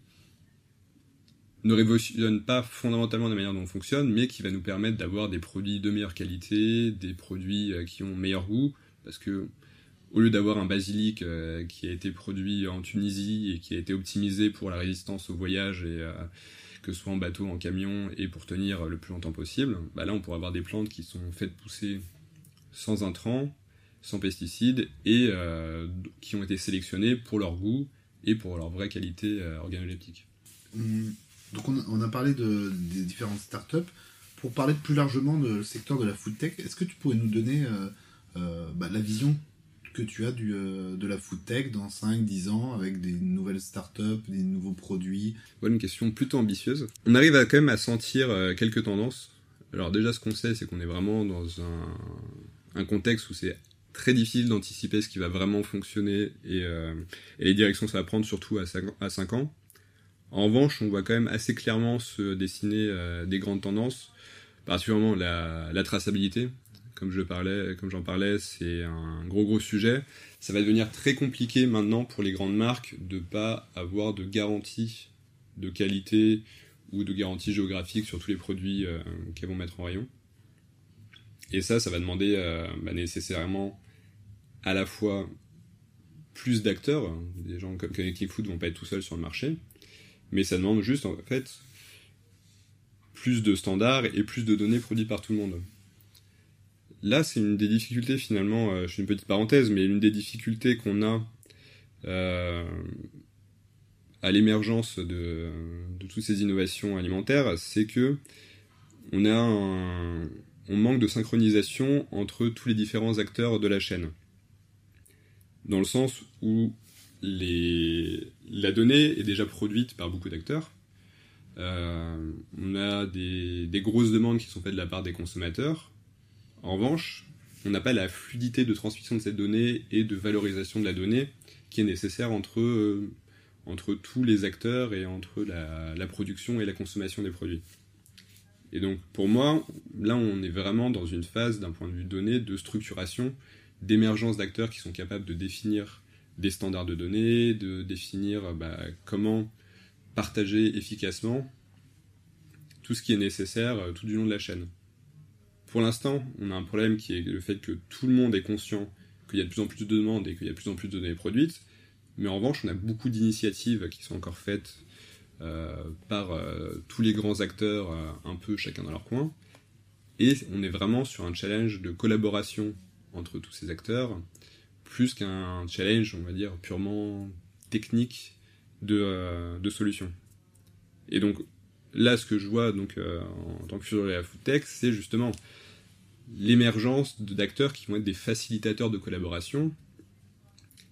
ne révolutionne pas fondamentalement la manière dont on fonctionne, mais qui va nous permettre d'avoir des produits de meilleure qualité, des produits euh, qui ont meilleur goût, parce que au lieu d'avoir un basilic euh, qui a été produit en Tunisie et qui a été optimisé pour la résistance au voyage et euh, que ce soit en bateau, en camion et pour tenir le plus longtemps possible, bah là on pourrait avoir des plantes qui sont faites pousser sans intrants, sans pesticides et euh, qui ont été sélectionnés pour leur goût et pour leur vraie qualité euh, organoleptique. Hum, donc on a, parlé de, des différentes startups. Pour parler plus largement du secteur de la food tech, est-ce que tu pourrais nous donner euh, bah, la vision que tu as du, de la food tech dans 5-10 ans avec des nouvelles startups, des nouveaux produits? Bonne question, plutôt ambitieuse. On arrive à, quand même à sentir quelques tendances. Alors déjà ce qu'on sait c'est qu'on est vraiment dans un, un contexte où c'est très difficile d'anticiper ce qui va vraiment fonctionner et, euh, les directions ça va prendre, surtout à 5, ans. En revanche, on voit quand même assez clairement se dessiner euh, des grandes tendances, particulièrement la, traçabilité. Comme je parlais, j'en parlais, c'est un gros gros sujet. Ça va devenir très compliqué maintenant pour les grandes marques de pas avoir de garantie de qualité ou de garantie géographique sur tous les produits euh, qu'elles vont mettre en rayon. Et ça, ça va demander bah, nécessairement à la fois plus d'acteurs, hein, des gens comme Connecting Food vont pas être tout seuls sur le marché, mais ça demande juste en fait plus de standards et plus de données produites par tout le monde. Là, c'est une des difficultés finalement, euh, je fais une petite parenthèse, mais une des difficultés qu'on a euh, à l'émergence de, toutes ces innovations alimentaires, c'est que on manque de synchronisation entre tous les différents acteurs de la chaîne dans le sens où la donnée est déjà produite par beaucoup d'acteurs. Euh, on a des, grosses demandes qui sont faites de la part des consommateurs. En revanche, on n'a pas la fluidité de transmission de cette donnée et de valorisation de la donnée qui est nécessaire entre, euh, tous les acteurs et entre la, production et la consommation des produits. Et donc pour moi, là on est vraiment dans une phase d'un point de vue données de structuration d'émergence d'acteurs qui sont capables de définir des standards de données, de définir bah, comment partager efficacement tout ce qui est nécessaire euh, tout du long de la chaîne. Pour l'instant, on a un problème qui est le fait que tout le monde est conscient qu'il y a de plus en plus de demandes et qu'il y a de plus en plus de données produites, mais en revanche, on a beaucoup d'initiatives qui sont encore faites euh, par euh, tous les grands acteurs, un peu chacun dans leur coin, et on est vraiment sur un challenge de collaboration entre tous ces acteurs, plus qu'un challenge, on va dire, purement technique de, euh, de solution. Et donc, là, ce que je vois donc, euh, en tant que futur de la foodtech, c'est justement l'émergence d'acteurs qui vont être des facilitateurs de collaboration.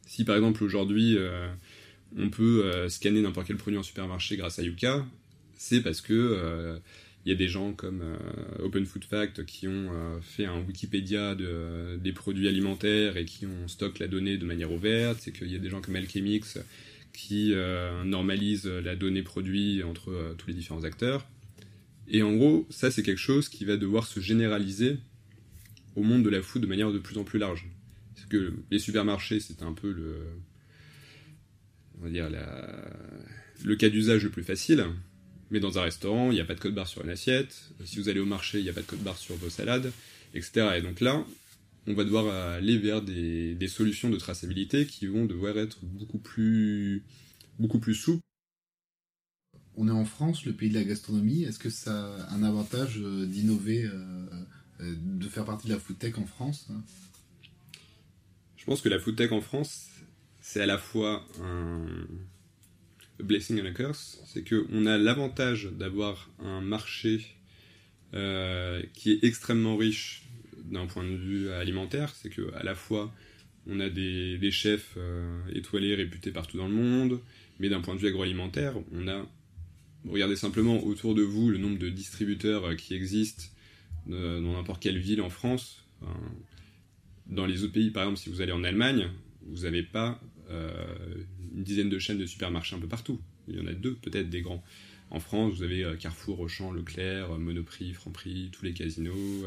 Si par exemple aujourd'hui euh, on peut scanner n'importe quel produit en supermarché grâce à Yuka, c'est parce que il y a des gens comme euh, Open Food Fact qui ont euh, fait un Wikipédia de, des produits alimentaires et qui ont stock la donnée de manière ouverte. C'est qu'il y a des gens comme Alchemix qui euh, normalisent la donnée produit entre tous les différents acteurs. Et en gros, ça c'est quelque chose qui va devoir se généraliser au monde de la food de manière de plus en plus large. Parce que les supermarchés, c'est un peu le, on va dire la, le cas d'usage le plus facile mais dans un restaurant, il n'y a pas de code barre sur une assiette. Si vous allez au marché, il n'y a pas de code barre sur vos salades, etc. Et donc là, on va devoir aller vers des, solutions de traçabilité qui vont devoir être beaucoup plus, beaucoup plus souples. On est en France, le pays de la gastronomie. Est-ce que ça a un avantage d'innover euh, de faire partie de la food tech en France hein Je pense que la food tech en France, c'est à la fois un blessing and a curse. C'est qu'on a l'avantage d'avoir un marché euh, qui est extrêmement riche d'un point de vue alimentaire. C'est qu'à la fois, on a des, chefs euh, étoilés réputés partout dans le monde, mais d'un point de vue agroalimentaire, on a Regardez simplement autour de vous le nombre de distributeurs euh, qui existent dans n'importe quelle ville en France. dans les autres pays, par exemple, si vous allez en Allemagne, vous n'avez pas une dizaine de chaînes de supermarchés un peu partout. Il y en a deux, peut-être des grands. En France, vous avez Carrefour, Auchan, Leclerc, Monoprix, Franprix, tous les casinos.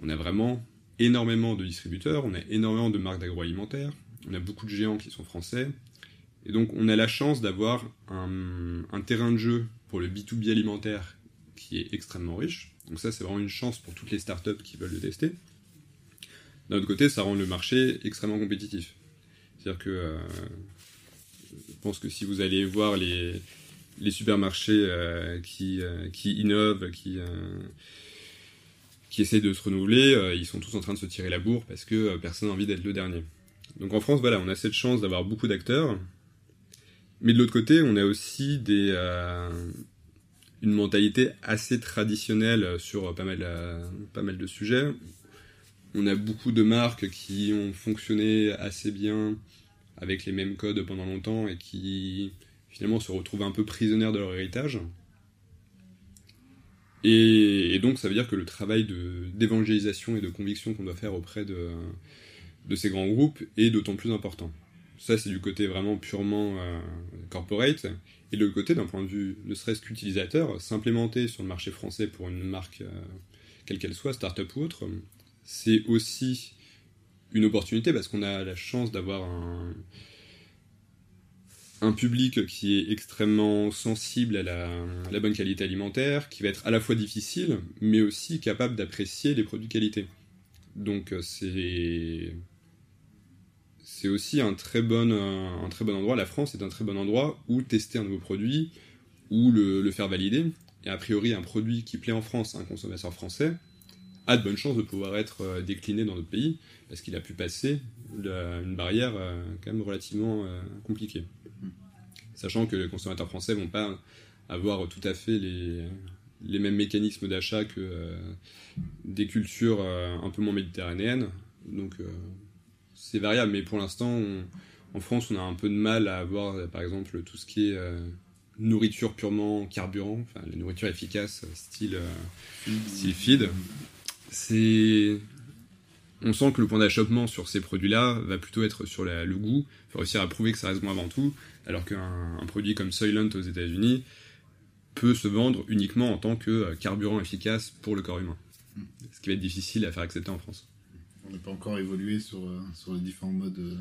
On a vraiment énormément de distributeurs, on a énormément de marques d'agroalimentaire, on a beaucoup de géants qui sont français, et donc on a la chance d'avoir un, terrain de jeu pour le B2B alimentaire qui est extrêmement riche. Donc ça c'est vraiment une chance pour toutes les startups qui veulent le tester. D'un autre côté, ça rend le marché extrêmement compétitif. C'est-à-dire que euh, je pense que si vous allez voir les, supermarchés euh, qui, euh, qui innovent, qui qui essayent de se renouveler, ils sont tous en train de se tirer la bourre parce que personne n'a envie d'être le dernier. Donc en France, voilà, on a cette chance d'avoir beaucoup d'acteurs, mais de l'autre côté, on a aussi des, une mentalité assez traditionnelle sur pas mal, pas mal de sujets. On a beaucoup de marques qui ont fonctionné assez bien avec les mêmes codes pendant longtemps et qui finalement se retrouvent un peu prisonnières de leur héritage. Et, donc, ça veut dire que le travail d'évangélisation et de conviction qu'on doit faire auprès de, de, ces grands groupes est d'autant plus important. Ça, c'est du côté vraiment purement euh, corporate. Et de l'autre côté, d'un point de vue ne serait-ce qu'utilisateur, s'implémenter sur le marché français pour une marque, euh, quelle qu'elle soit, start-up ou autre, c'est aussi une opportunité parce qu'on a la chance d'avoir un, public qui est extrêmement sensible à la, bonne qualité alimentaire, qui va être à la fois difficile, mais aussi capable d'apprécier les produits qualité. Donc euh, c'est c'est aussi un très bon un très bon endroit. La France est un très bon endroit où tester un nouveau produit, où le, faire valider. Et a priori, un produit qui plaît en France à un consommateur français a de bonnes chances de pouvoir être euh, décliné dans d'autres pays parce qu'il a pu passer une barrière euh, quand même relativement compliquée sachant que les consommateurs français vont pas avoir tout à fait les, les mêmes mécanismes d'achat que euh, des cultures euh, un peu moins méditerranéennes. Donc euh, c'est variable, mais pour l'instant, en France, on a un peu de mal à avoir, par exemple, tout ce qui est nourriture purement carburant, enfin la nourriture efficace, style, style feed. C'est on sent que le point d'achoppement sur ces produits-là va plutôt être sur le goût. Il faut réussir à prouver que ça reste bon avant tout, alors qu'un produit comme Soylent aux États-Unis peut se vendre uniquement en tant que euh, carburant efficace pour le corps humain. Ce qui va être difficile à faire accepter en France. On n'a pas encore évolué sur, euh, sur les différents modes. Euh,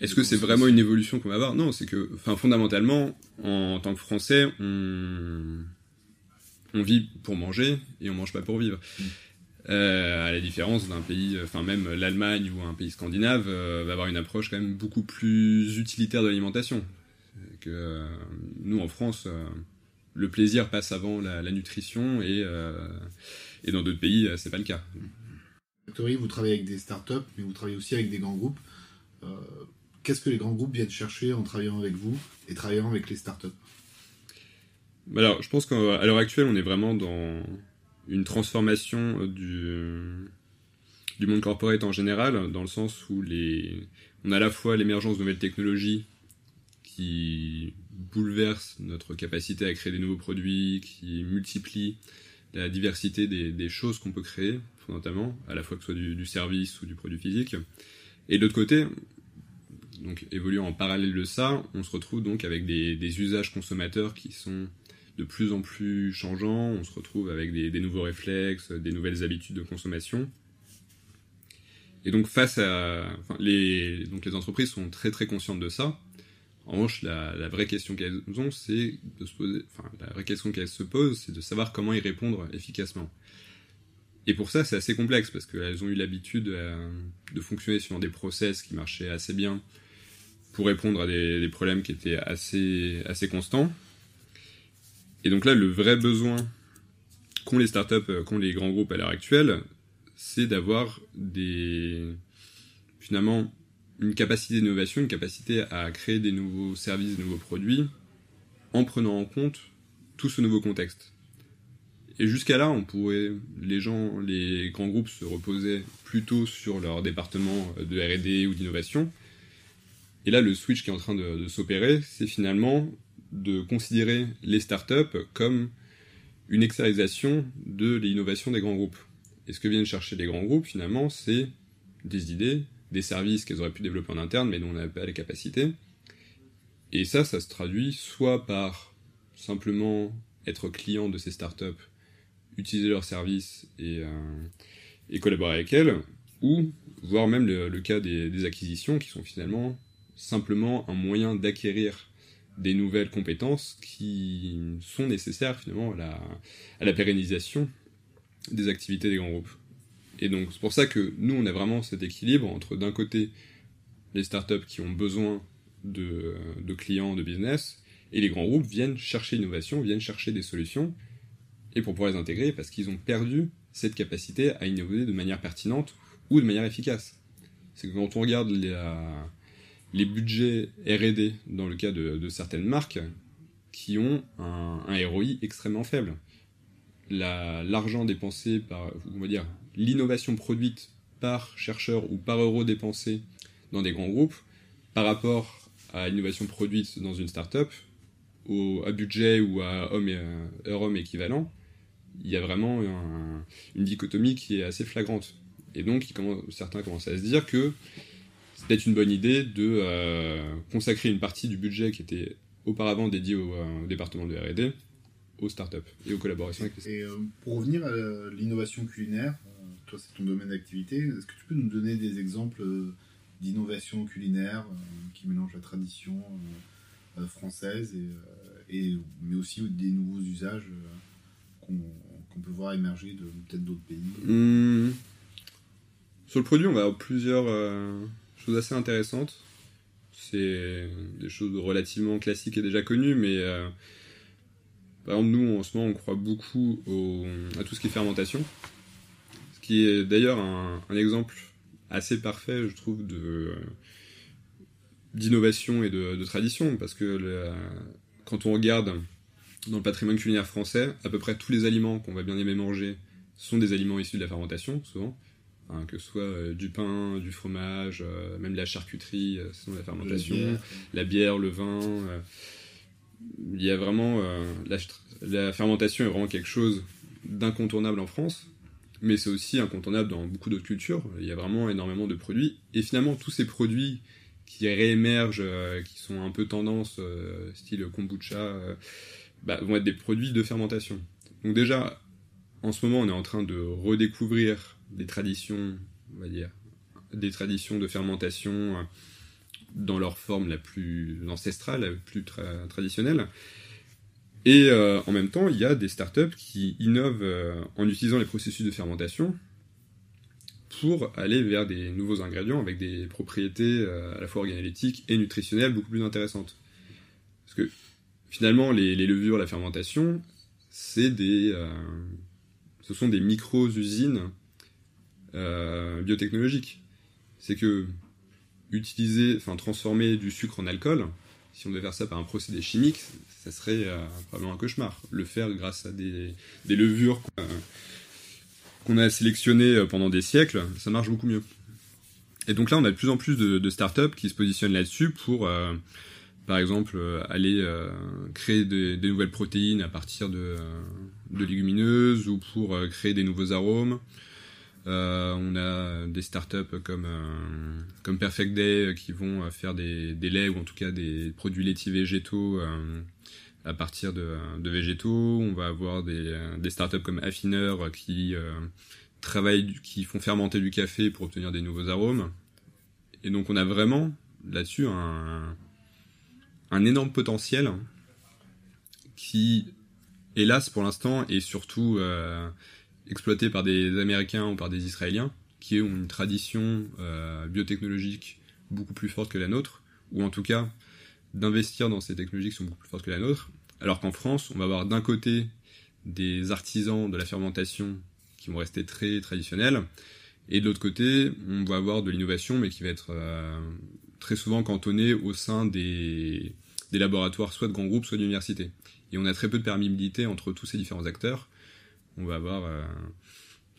Est-ce que c'est vraiment une évolution qu'on va avoir? Non, c'est que, enfin, fondamentalement, en, tant que Français, on, on vit pour manger et on mange pas pour vivre. Mm. Euh, à la différence d'un pays, enfin même l'Allemagne ou un pays scandinave euh, va avoir une approche quand même beaucoup plus utilitaire de l'alimentation. Que euh, nous en France, le plaisir passe avant la, nutrition et, et dans d'autres pays, c'est pas le cas. Vous travaillez avec des startups, mais vous travaillez aussi avec des grands groupes. Qu'est-ce que les grands groupes viennent chercher en travaillant avec vous et travaillant avec les startups? Alors, je pense qu'à l'heure actuelle, on est vraiment dans une transformation euh, du, monde corporate en général, dans le sens où les, on a à la fois l'émergence de nouvelles technologies qui bouleversent notre capacité à créer des nouveaux produits, qui multiplient la diversité des choses qu'on peut créer, fondamentalement, à la fois que ce soit du, service ou du produit physique. Et de l'autre côté, donc évoluant en parallèle de ça, on se retrouve donc avec des, usages consommateurs qui sont de plus en plus changeant, on se retrouve avec des, nouveaux réflexes, des nouvelles habitudes de consommation. Et donc face à... les, donc les entreprises sont très très conscientes de ça. En revanche, la, vraie question qu'elles ont, c'est de se poser... Enfin, la vraie question qu'elles se posent, c'est de savoir comment y répondre efficacement. Et pour ça, c'est assez complexe, parce qu'elles ont eu l'habitude euh, de fonctionner sur des process qui marchaient assez bien pour répondre à des, problèmes qui étaient assez, assez constants. Et donc là, le vrai besoin qu'ont les startups, euh, qu'ont les grands groupes à l'heure actuelle, c'est d'avoir des finalement une capacité d'innovation, une capacité à créer des nouveaux services, des nouveaux produits, en prenant en compte tout ce nouveau contexte. Et jusqu'à là, on pourrait, les gens, les grands groupes se reposaient plutôt sur leur département de R&D ou d'innovation. Et là, le switch qui est en train de, de s'opérer, c'est finalement de considérer les startups comme une externalisation de l'innovation des grands groupes. Et ce que viennent chercher les grands groupes, finalement, c'est des idées, des services qu'elles auraient pu développer en interne, mais dont on n'avait pas les capacités. Et ça, ça se traduit soit par simplement être client de ces startups, utiliser leurs services et, euh, et collaborer avec elles, ou voire même le, cas des, acquisitions qui sont finalement simplement un moyen d'acquérir des nouvelles compétences qui sont nécessaires finalement à la, pérennisation des activités des grands groupes. Et donc c'est pour ça que nous on a vraiment cet équilibre entre d'un côté les startups qui ont besoin de, clients, de business, et les grands groupes viennent chercher l'innovation, viennent chercher des solutions, et pour pouvoir les intégrer parce qu'ils ont perdu cette capacité à innover de manière pertinente ou de manière efficace. C'est que quand on regarde les, les budgets R&D dans le cas de, certaines marques qui ont un, ROI extrêmement faible. L'argent dépensé par, on va dire, l'innovation produite par chercheur ou par euro dépensé dans des grands groupes par rapport à l'innovation produite dans une start-up, au, à budget ou à homme et, heure homme équivalent, il y a vraiment un, une dichotomie qui est assez flagrante. Et donc, certains commencent à se dire que c'est peut-être une bonne idée de euh, consacrer une partie du budget qui était auparavant dédié au, euh, département de R&D aux startups et aux collaborations avec les Et euh, pour revenir à l'innovation culinaire, toi c'est ton domaine d'activité, est-ce que tu peux nous donner des exemples d'innovation culinaire qui mélange la tradition française et, mais aussi des nouveaux usages qu peut voir émerger de peut-être d'autres pays mmh. Sur le produit, on va avoir plusieurs choses assez intéressantes. C'est des choses relativement classiques et déjà connues, mais euh, par exemple, nous, en ce moment, on croit beaucoup au, à tout ce qui est fermentation. Ce qui est d'ailleurs un, exemple assez parfait, je trouve, d'innovation et de, tradition, parce que quand on regarde dans le patrimoine culinaire français, à peu près tous les aliments qu'on va bien aimer manger sont des aliments issus de la fermentation, souvent. Hein, que ce soit euh, du pain, du fromage, euh, même la charcuterie, euh, c'est la fermentation, la bière. la bière, le vin. Euh, il y a vraiment. La, la, fermentation est vraiment quelque chose d'incontournable en France, mais c'est aussi incontournable dans beaucoup d'autres cultures. Il y a vraiment énormément de produits. Et finalement, tous ces produits qui réémergent, qui sont un peu tendance, style kombucha, bah, vont être des produits de fermentation. Donc, déjà, en ce moment, on est en train de redécouvrir des traditions, on va dire, des traditions de fermentation dans leur forme la plus ancestrale, la plus tra traditionnelle. Et euh, en même temps, il y a des startups qui innovent euh, en utilisant les processus de fermentation pour aller vers des nouveaux ingrédients avec des propriétés euh, à la fois organoleptiques et nutritionnelles beaucoup plus intéressantes. Parce que finalement, les, levures, la fermentation, c'est des, euh, ce sont des micro-usines euh, biotechnologique. C'est que utiliser, enfin transformer du sucre en alcool, si on devait faire ça par un procédé chimique, ça serait euh, probablement un cauchemar. Le faire grâce à des, levures qu'on a sélectionnées pendant des siècles, ça marche beaucoup mieux. Et donc là, on a de plus en plus de, startups qui se positionnent là-dessus pour, par exemple, aller euh, créer des, nouvelles protéines à partir de, de légumineuses ou pour créer des nouveaux arômes. Euh, on a des startups comme, euh, comme Perfect Day qui vont faire des, laits ou en tout cas des produits laitiers végétaux euh, à partir de, de, végétaux. On va avoir des, des startups comme Affineur qui travaillent, qui font fermenter du café pour obtenir des nouveaux arômes. Et donc on a vraiment là-dessus un, un énorme potentiel qui, hélas pour l'instant, est surtout euh, exploité par des Américains ou par des Israéliens qui ont une tradition euh, biotechnologique beaucoup plus forte que la nôtre, ou en tout cas d'investir dans ces technologies qui sont beaucoup plus fortes que la nôtre, alors qu'en France, on va avoir d'un côté des artisans de la fermentation qui vont rester très traditionnelles. Et de l'autre côté, on va avoir de l'innovation, mais qui va être très souvent cantonnée au sein des, des laboratoires, soit de grands groupes, soit d'universités. Et on a très peu de perméabilité entre tous ces différents acteurs. On va avoir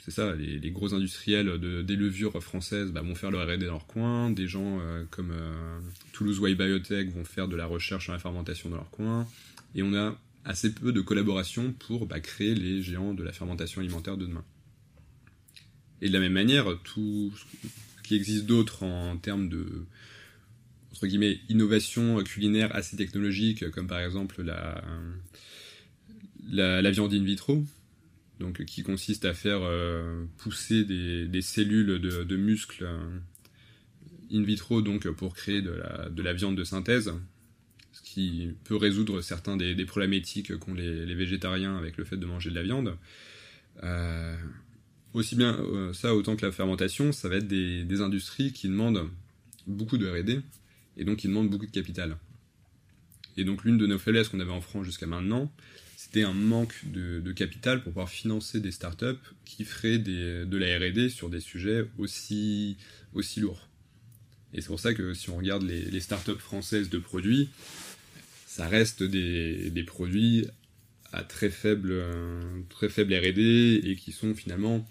c'est ça, les, gros industriels de, des levures françaises bah, vont faire leur R&D dans leur coin, des gens euh, comme euh, Toulouse White Biotech vont faire de la recherche sur la fermentation dans leur coin, et on a assez peu de collaboration pour bah, créer les géants de la fermentation alimentaire de demain. Et de la même manière, tout ce qui existe d'autre en termes de entre guillemets innovation culinaire assez technologique, comme par exemple la, la, la viande in vitro, donc qui consiste à faire euh, pousser des, cellules de, muscles euh, in vitro donc pour créer de la, viande de synthèse, ce qui peut résoudre certains des, des problématiques qu'ont les, végétariens avec le fait de manger de la viande. Euh, aussi bien ça autant que la fermentation, ça va être des, des industries qui demandent beaucoup de R&D et donc qui demandent beaucoup de capital. Et donc l'une de nos faiblesses qu'on avait en France jusqu'à maintenant, c'était un manque de, capital pour pouvoir financer des startups qui feraient de la R&D sur des sujets aussi, lourds. Et c'est pour ça que si on regarde les, startups françaises de produits, ça reste des, produits à très faible R&D et qui sont finalement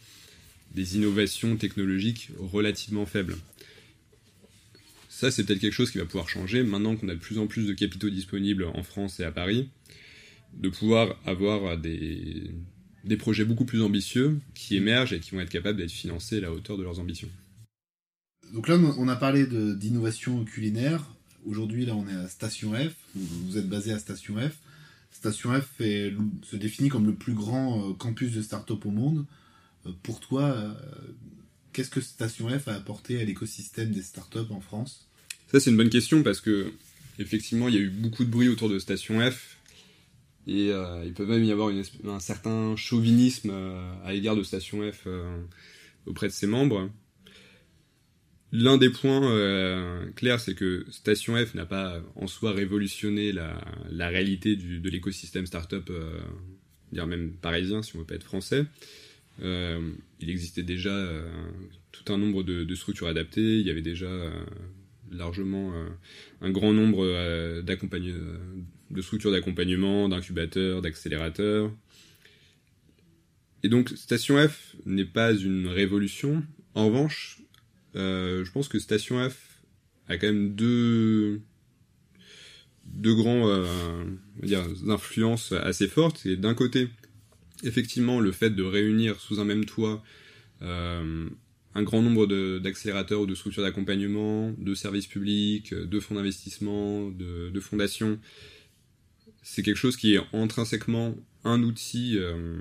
des innovations technologiques relativement faibles. Ça, c'est peut-être quelque chose qui va pouvoir changer maintenant qu'on a de plus en plus de capitaux disponibles en France et à Paris de pouvoir avoir des, des projets beaucoup plus ambitieux qui émergent et qui vont être capables d'être financés à la hauteur de leurs ambitions. Donc là, on a parlé d'innovation culinaire. Aujourd'hui, là, on est à Station F. Vous êtes basé à Station F. Station F se définit comme le plus grand euh, campus de start-up au monde. Euh, pour toi, euh, qu'est-ce que Station F a apporté à l'écosystème des start-up en France? C'est une bonne question parce que, effectivement, il y a eu beaucoup de bruit autour de Station F et euh, il peut même y avoir un certain chauvinisme euh, à l'égard de Station F euh, auprès de ses membres. L'un des points clairs, c'est que Station F n'a pas en soi révolutionné la, réalité de l'écosystème startup, dire même parisien si on veut pas être français. il existait déjà tout un nombre de, structures adaptées, il y avait déjà largement un grand nombre d'accompagneurs de structures d'accompagnement, d'incubateurs, d'accélérateurs. Et donc Station F n'est pas une révolution. En revanche, euh, je pense que Station F a quand même deux, deux grands euh, influences assez fortes. Et d'un côté, effectivement, le fait de réunir sous un même toit euh, un grand nombre d'accélérateurs ou de structures d'accompagnement, de services publics, de fonds d'investissement, de, fondations, c'est quelque chose qui est intrinsèquement un outil euh,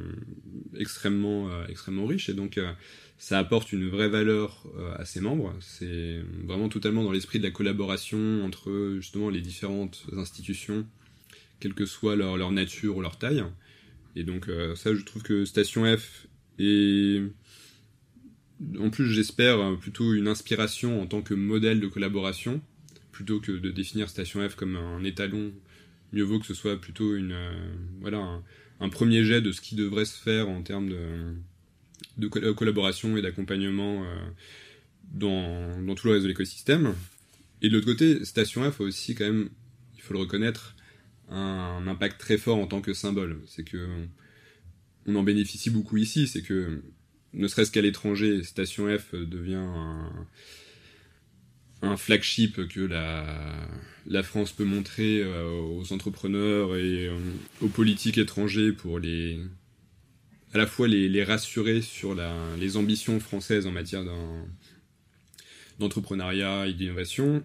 extrêmement, euh, extrêmement riche et donc euh, ça apporte une vraie valeur à ses membres. C'est vraiment totalement dans l'esprit de la collaboration entre justement les différentes institutions, quelle que soit leur, leur nature ou leur taille. Et donc ça, je trouve que Station F est en plus, j'espère plutôt une inspiration en tant que modèle de collaboration, plutôt que de définir Station F comme un étalon mieux vaut que ce soit plutôt une, euh, voilà, un, premier jet de ce qui devrait se faire en termes de, de collaboration et d'accompagnement euh, dans, dans, tout le reste de l'écosystème. Et de l'autre côté, Station F a aussi quand même, il faut le reconnaître, un, impact très fort en tant que symbole. C'est que on en bénéficie beaucoup ici, c'est que ne serait-ce qu'à l'étranger, Station F devient un, flagship que la, France peut montrer euh, aux entrepreneurs et euh, aux politiques étrangers pour les à la fois les, rassurer sur les ambitions françaises en matière d'entrepreneuriat et d'innovation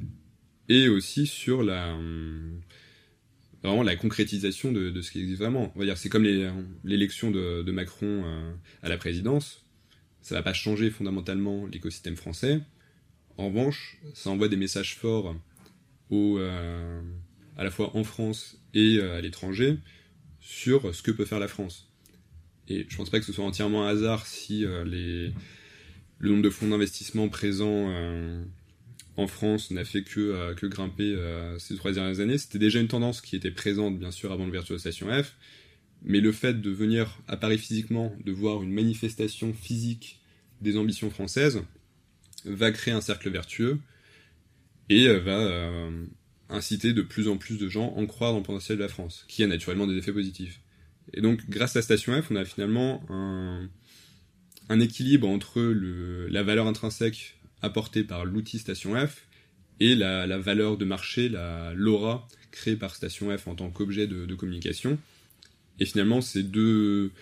et aussi sur la concrétisation de, ce qui existe vraiment. C'est comme l'élection de, Macron euh, à la présidence, ça va pas changer fondamentalement l'écosystème français en revanche, ça envoie des messages forts euh, à la fois en France et euh, à l'étranger sur ce que peut faire la France. Et je pense pas que ce soit entièrement un hasard si euh, le nombre de fonds d'investissement présents en France n'a fait que, que grimper ces trois dernières années. C'était déjà une tendance qui était présente, bien sûr, avant l'ouverture de Station F, Mais le fait de venir à Paris physiquement, de voir une manifestation physique des ambitions françaises, va créer un cercle vertueux et va inciter de plus en plus de gens à en croire dans le potentiel de la France, qui a naturellement des effets positifs. Et donc, grâce à Station F, on a finalement un, équilibre entre la valeur intrinsèque apportée par l'outil Station F et la, valeur de marché, la l'aura créée par Station F en tant qu'objet de, communication. Et finalement, ces deux,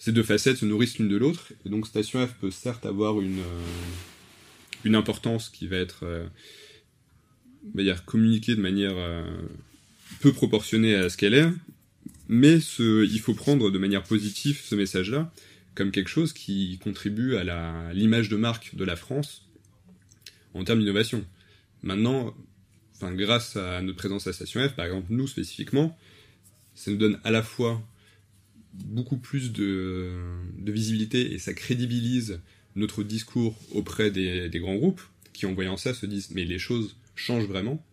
ces deux facettes se nourrissent l'une de l'autre. Et donc, Station F peut certes avoir une, une importance qui va être euh, dire, communiquée de manière euh, peu proportionnée à ce qu'elle est, mais il faut prendre de manière positive ce message-là comme quelque chose qui contribue à l'image de marque de la France en termes d'innovation. Maintenant, grâce à notre présence à Station F, par exemple, nous spécifiquement, ça nous donne à la fois beaucoup plus de, visibilité et ça crédibilise notre discours auprès des, grands groupes qui, en voyant ça, se disent mais les choses changent vraiment.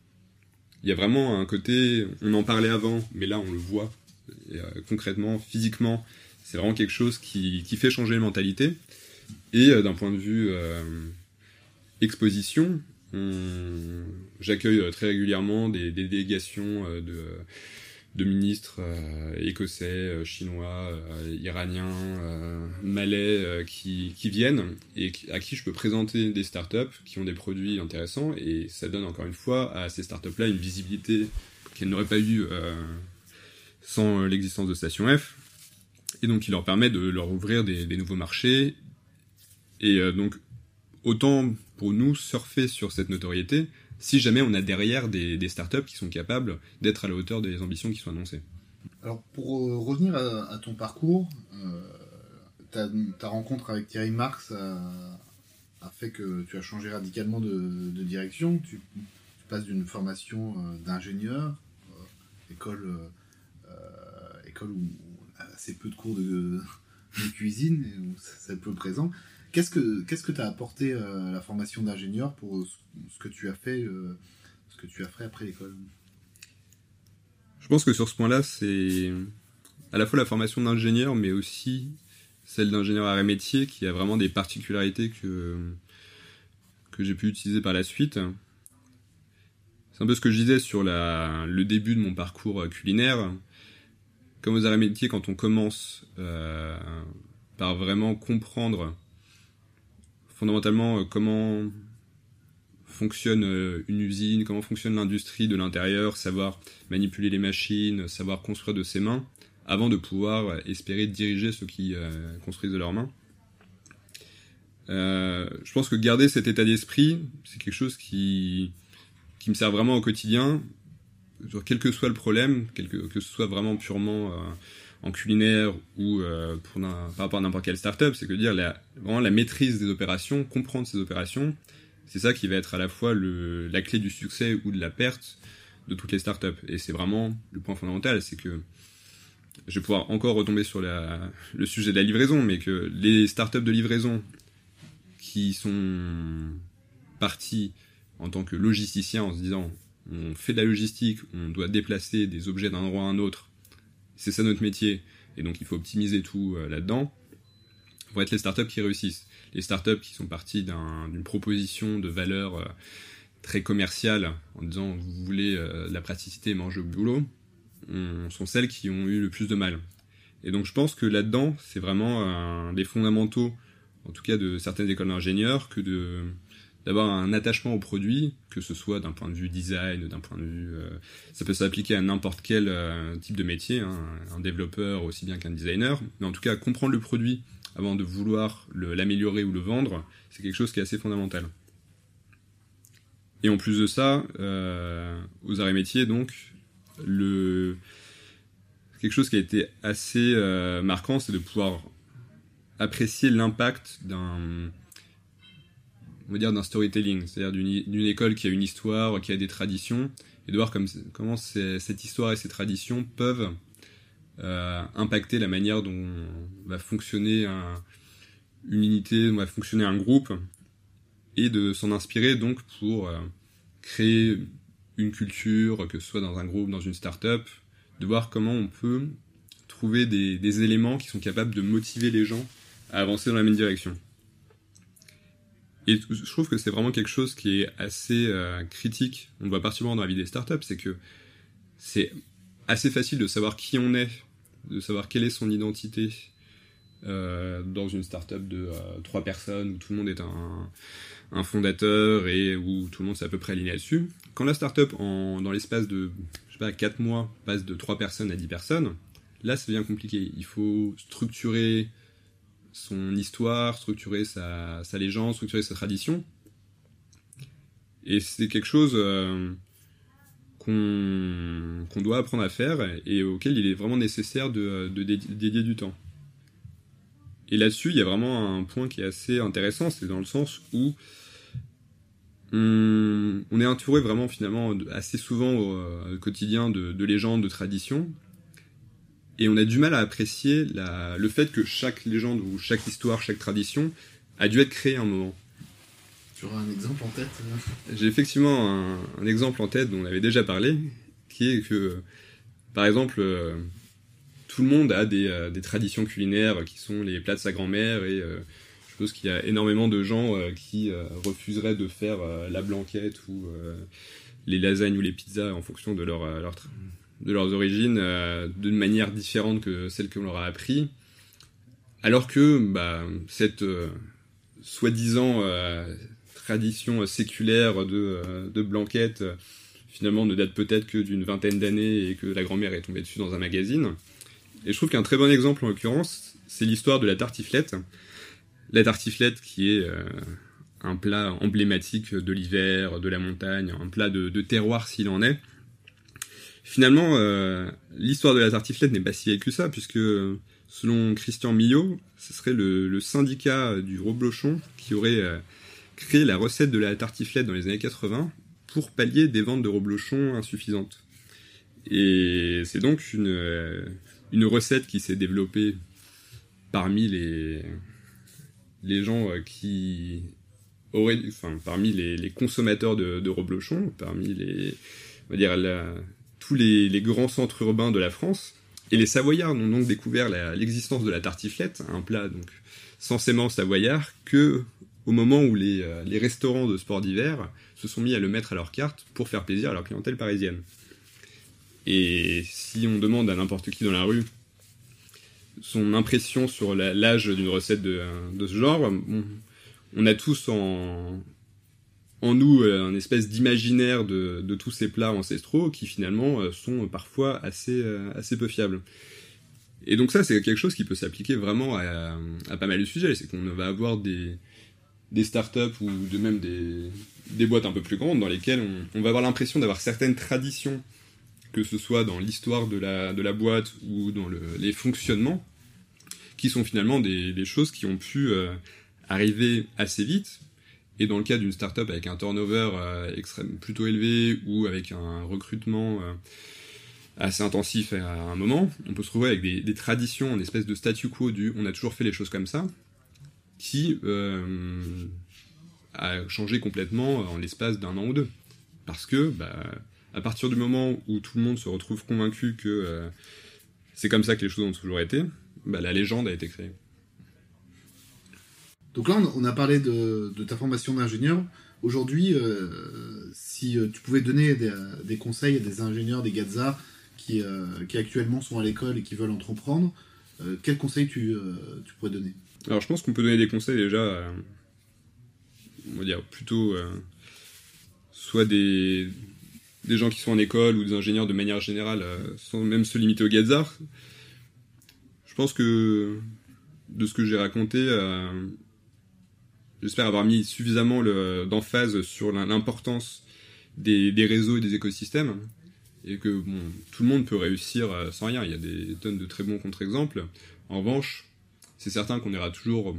Il y a vraiment un côté, on en parlait avant, mais là on le voit euh, concrètement, physiquement, c'est vraiment quelque chose qui, fait changer les mentalités. Et euh, d'un point de vue euh, exposition, j'accueille très régulièrement des, délégations de, de ministres euh, écossais, chinois, iraniens, malais qui, viennent et à qui je peux présenter des startups qui ont des produits intéressants et ça donne encore une fois à ces startups-là une visibilité qu'elles n'auraient pas eu sans l'existence de Station F et donc il leur permet de leur ouvrir des, nouveaux marchés. Et euh, donc autant pour nous surfer sur cette notoriété si jamais on a derrière des, startups qui sont capables d'être à la hauteur des ambitions qui sont annoncées. Alors pour euh, revenir à, ton parcours, euh, ta, rencontre avec Thierry Marx a, a, fait que tu as changé radicalement de, direction. Tu, passes d'une formation euh, d'ingénieur, école, école où, assez peu de cours de, cuisine, c'est peu présent. Qu'est-ce que qu'est-ce que t'as apporté euh, la formation d'ingénieur pour ce que tu as fait, euh, ce que tu as fait après l'école? Je pense que sur ce point-là, c'est à la fois la formation d'ingénieur, mais aussi celle d'ingénieur arrêt métier, qui a vraiment des particularités que que j'ai pu utiliser par la suite. C'est un peu ce que je disais sur le début de mon parcours culinaire comme aux arts métiers, quand on commence euh, par vraiment comprendre fondamentalement euh, comment fonctionne euh, une usine, comment fonctionne l'industrie de l'intérieur, savoir manipuler les machines, savoir construire de ses mains, avant de pouvoir espérer diriger ceux qui euh, construisent de leurs mains. Euh, je pense que garder cet état d'esprit, c'est quelque chose qui, qui me sert vraiment au quotidien quel que soit le problème, quel que, que ce soit vraiment purement euh, en culinaire ou euh, pour par rapport à n'importe quelle startup, c'est que dire la, vraiment la maîtrise des opérations, comprendre ces opérations, c'est ça qui va être à la fois la clé du succès ou de la perte de toutes les startups. Et c'est vraiment le point fondamental, c'est que je vais pouvoir encore retomber sur le sujet de la livraison, mais que les startups de livraison qui sont partis en tant que logisticiens en se disant on fait de la logistique, on doit déplacer des objets d'un endroit à un autre, c'est ça notre métier, et donc il faut optimiser tout euh, là-dedans, vont être les startups qui réussissent. Les startups qui sont parties d'une proposition de valeur euh, très commerciale, en disant vous voulez euh, la praticité, manger au boulot, on, sont celles qui ont eu le plus de mal. Et donc je pense que là-dedans, c'est vraiment un des fondamentaux, en tout cas de certaines écoles d'ingénieurs, que de d'avoir un attachement au produit, que ce soit d'un point de vue design, d'un point de vue... Euh, ça peut s'appliquer à n'importe quel euh, type de métier, hein, un développeur aussi bien qu'un designer, mais en tout cas comprendre le produit avant de vouloir l'améliorer ou le vendre, c'est quelque chose qui est assez fondamental. Et en plus de ça, euh, aux et métiers, donc, le... quelque chose qui a été assez marquant, c'est de pouvoir apprécier l'impact d'un on va dire, d'un storytelling, c'est-à-dire d'une école qui a une histoire, qui a des traditions, et de voir comme, comment cette histoire et ces traditions peuvent euh, impacter la manière dont va fonctionner un, une unité, dont va fonctionner un groupe, et de s'en inspirer donc pour euh, créer une culture, que ce soit dans un groupe, dans une start-up, de voir comment on peut trouver des, éléments qui sont capables de motiver les gens à avancer dans la même direction. Et je trouve que c'est vraiment quelque chose qui est assez euh, critique. On le voit particulièrement dans la vie des startups, c'est que c'est assez facile de savoir qui on est, de savoir quelle est son identité euh, dans une startup de euh, trois personnes où tout le monde est un, fondateur et où tout le monde s'est à peu près aligné là-dessus. Quand la startup, dans l'espace de je sais pas, 4 mois, passe de 3 personnes à 10 personnes, là ça devient compliqué. Il faut structurer son histoire, structurer sa, légende, structurer sa tradition. Et c'est quelque chose euh, qu'on doit apprendre à faire et auquel il est vraiment nécessaire de, dédier du temps. Et là-dessus, il y a vraiment un point qui est assez intéressant, c'est dans le sens où on, est entouré vraiment finalement assez souvent au, euh, quotidien de, de, légendes, de traditions, et on a du mal à apprécier le fait que chaque légende ou chaque histoire, chaque tradition a dû être créée à un moment. Tu auras un exemple en tête euh? J'ai effectivement un, exemple en tête dont on avait déjà parlé, qui est que, par exemple, euh, tout le monde a euh, des, traditions culinaires qui sont les plats de sa grand-mère et je suppose qu'il y a énormément de gens qui refuseraient de faire la blanquette ou les lasagnes ou les pizzas en fonction de leur, leur, de leurs origines euh, d'une manière différente que celle qu'on leur a appris, alors que bah, cette euh, soi-disant euh, tradition séculaire de, de blanquette finalement ne date peut-être que d'une vingtaine d'années et que la grand-mère est tombée dessus dans un magazine. Et je trouve qu'un très bon exemple en l'occurrence, c'est l'histoire de la tartiflette. La tartiflette qui est un plat emblématique de l'hiver, de la montagne, un plat de terroir s'il en est, Finalement, euh, l'histoire de la tartiflette n'est pas si vieille que ça, puisque selon Christian Millot, ce serait le, syndicat du Roblochon qui aurait euh, créé la recette de la tartiflette dans les années 80 pour pallier des ventes de Roblochon insuffisantes. Et c'est donc une, euh, une recette qui s'est développée parmi les, les gens qui auraient, enfin, parmi les, consommateurs de, de Roblochon, parmi les, on va dire, la, tous les, grands centres urbains de la France. Et les Savoyards n'ont donc découvert l'existence de la tartiflette, un plat donc censément savoyard, que au moment où les, euh, les restaurants de sport d'hiver se sont mis à le mettre à leur carte pour faire plaisir à leur clientèle parisienne. Et si on demande à n'importe qui dans la rue son impression sur l'âge d'une recette de, ce genre, on a tous en, en nous euh, un espèce d'imaginaire de, tous ces plats ancestraux qui finalement euh, sont parfois assez, euh, assez peu fiables. Et donc ça, c'est quelque chose qui peut s'appliquer vraiment à, pas mal de sujets. C'est qu'on va avoir des, des startups ou de même des, des boîtes un peu plus grandes dans lesquelles on, va avoir l'impression d'avoir certaines traditions, que ce soit dans l'histoire de la, de la boîte ou dans les fonctionnements, qui sont finalement des, choses qui ont pu arriver assez vite, et dans le cas d'une startup avec un turnover euh, plutôt élevé ou avec un recrutement euh, assez intensif à un moment, on peut se trouver avec des, traditions, une espèce de statu quo du on a toujours fait les choses comme ça, qui euh, a changé complètement en l'espace d'un an ou deux. Parce que, bah, à partir du moment où tout le monde se retrouve convaincu que c'est comme ça que les choses ont toujours été, bah, la légende a été créée. Donc là, on a parlé de, ta formation d'ingénieur. Aujourd'hui, euh, si euh, tu pouvais donner des, conseils à des ingénieurs, des gazas qui, euh, actuellement sont à l'école et qui veulent entreprendre, quels conseils tu, pourrais donner? Alors, je pense qu'on peut donner des conseils déjà, on va dire plutôt soit des, des gens qui sont en école ou des ingénieurs de manière générale, sans même se limiter au gazar. Je pense que de ce que j'ai raconté, j'espère avoir mis suffisamment d'emphase sur l'importance des, réseaux et des écosystèmes et que tout le monde peut réussir euh, sans rien. Il y a des tonnes de très bons contre-exemples. En revanche, c'est certain qu'on ira toujours